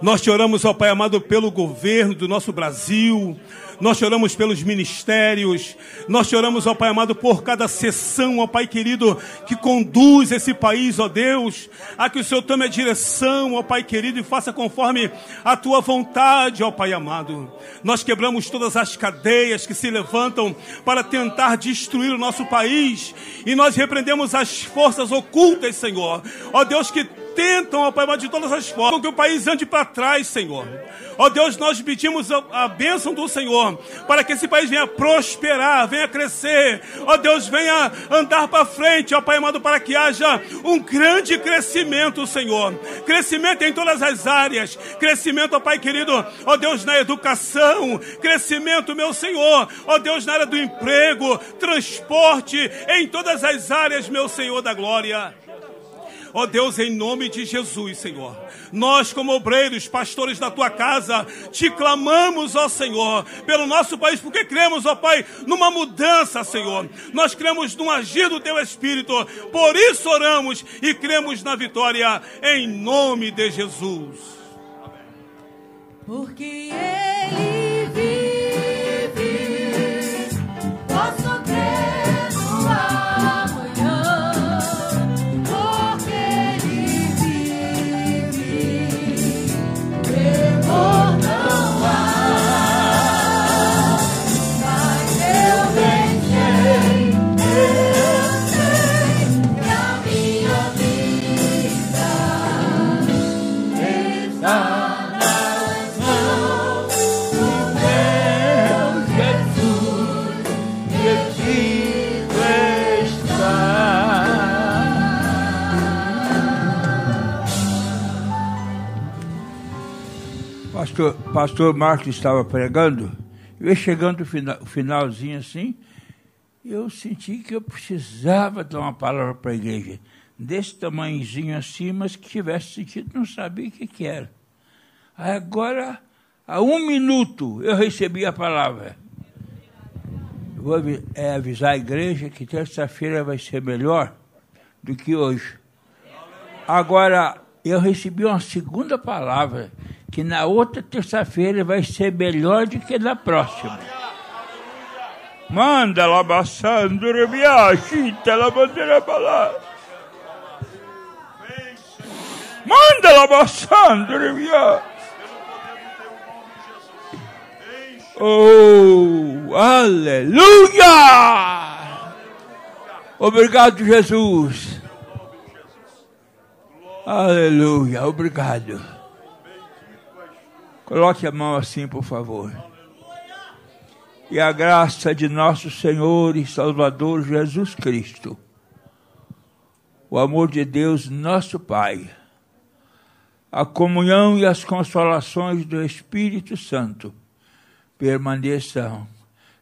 Speaker 7: Nós te oramos, ó Pai amado, pelo governo do nosso Brasil. Nós choramos pelos ministérios. Nós choramos, ó Pai amado, por cada sessão, ó Pai querido, que conduz esse país, ó Deus. A que o Senhor tome a direção, ó Pai querido, e faça conforme a tua vontade, ó Pai amado. Nós quebramos todas as cadeias que se levantam para tentar destruir o nosso país. E nós repreendemos as forças ocultas, Senhor. Ó Deus, que tentam, ó Pai amado, de todas as formas, que o país ande para trás, Senhor. Ó Deus, nós pedimos a, a bênção do Senhor para que esse país venha prosperar, venha crescer. Ó Deus, venha andar para frente, ó Pai amado, para que haja um grande crescimento, Senhor. Crescimento em todas as áreas. Crescimento, ó Pai querido, ó Deus, na educação. Crescimento, meu Senhor, ó Deus, na área do emprego, transporte, em todas as áreas, meu Senhor da glória. Ó Deus, em nome de Jesus, Senhor. Nós, como obreiros, pastores da tua casa, te clamamos, ó Senhor, pelo nosso país, porque cremos, ó Pai, numa mudança, Senhor. Nós cremos no agir do teu Espírito. Por isso oramos e cremos na vitória, em nome de Jesus.
Speaker 1: Porque ele
Speaker 4: Pastor, pastor Marcos estava pregando, eu ia chegando no final, finalzinho assim, eu senti que eu precisava dar uma palavra para a igreja, desse tamanhozinho assim, mas que tivesse sentido, não sabia o que, que era. Agora, Há um minuto eu recebi a palavra. Vou é, avisar a igreja que terça-feira vai ser melhor do que hoje. Agora, eu recebi uma segunda palavra, que na outra terça-feira vai ser melhor do que na próxima. Manda la bassandura via, chita la bandeira lá. Manda la bassandura via. Oh, aleluia! Obrigado, Jesus. Aleluia, obrigado. Coloque a mão assim, por favor. E a graça de nosso Senhor e Salvador Jesus Cristo, o amor de Deus, nosso Pai, a comunhão e as consolações do Espírito Santo permaneçam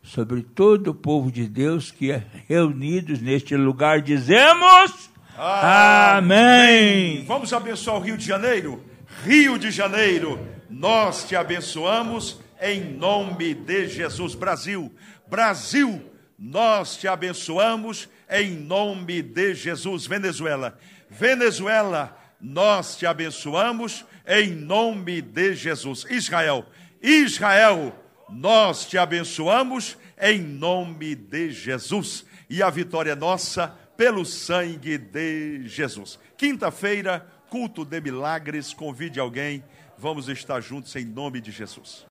Speaker 4: sobre todo o povo de Deus que é reunidos neste lugar. Dizemos. Amém.
Speaker 2: Vamos abençoar o Rio de Janeiro? Rio de Janeiro, nós te abençoamos em nome de Jesus. Brasil, Brasil, nós te abençoamos em nome de Jesus. Venezuela, Venezuela, nós te abençoamos em nome de Jesus. Israel, Israel, nós te abençoamos em nome de Jesus. E a vitória é nossa pelo sangue de Jesus. Quinta-feira, culto de milagres, convide alguém, vamos estar juntos em nome de Jesus.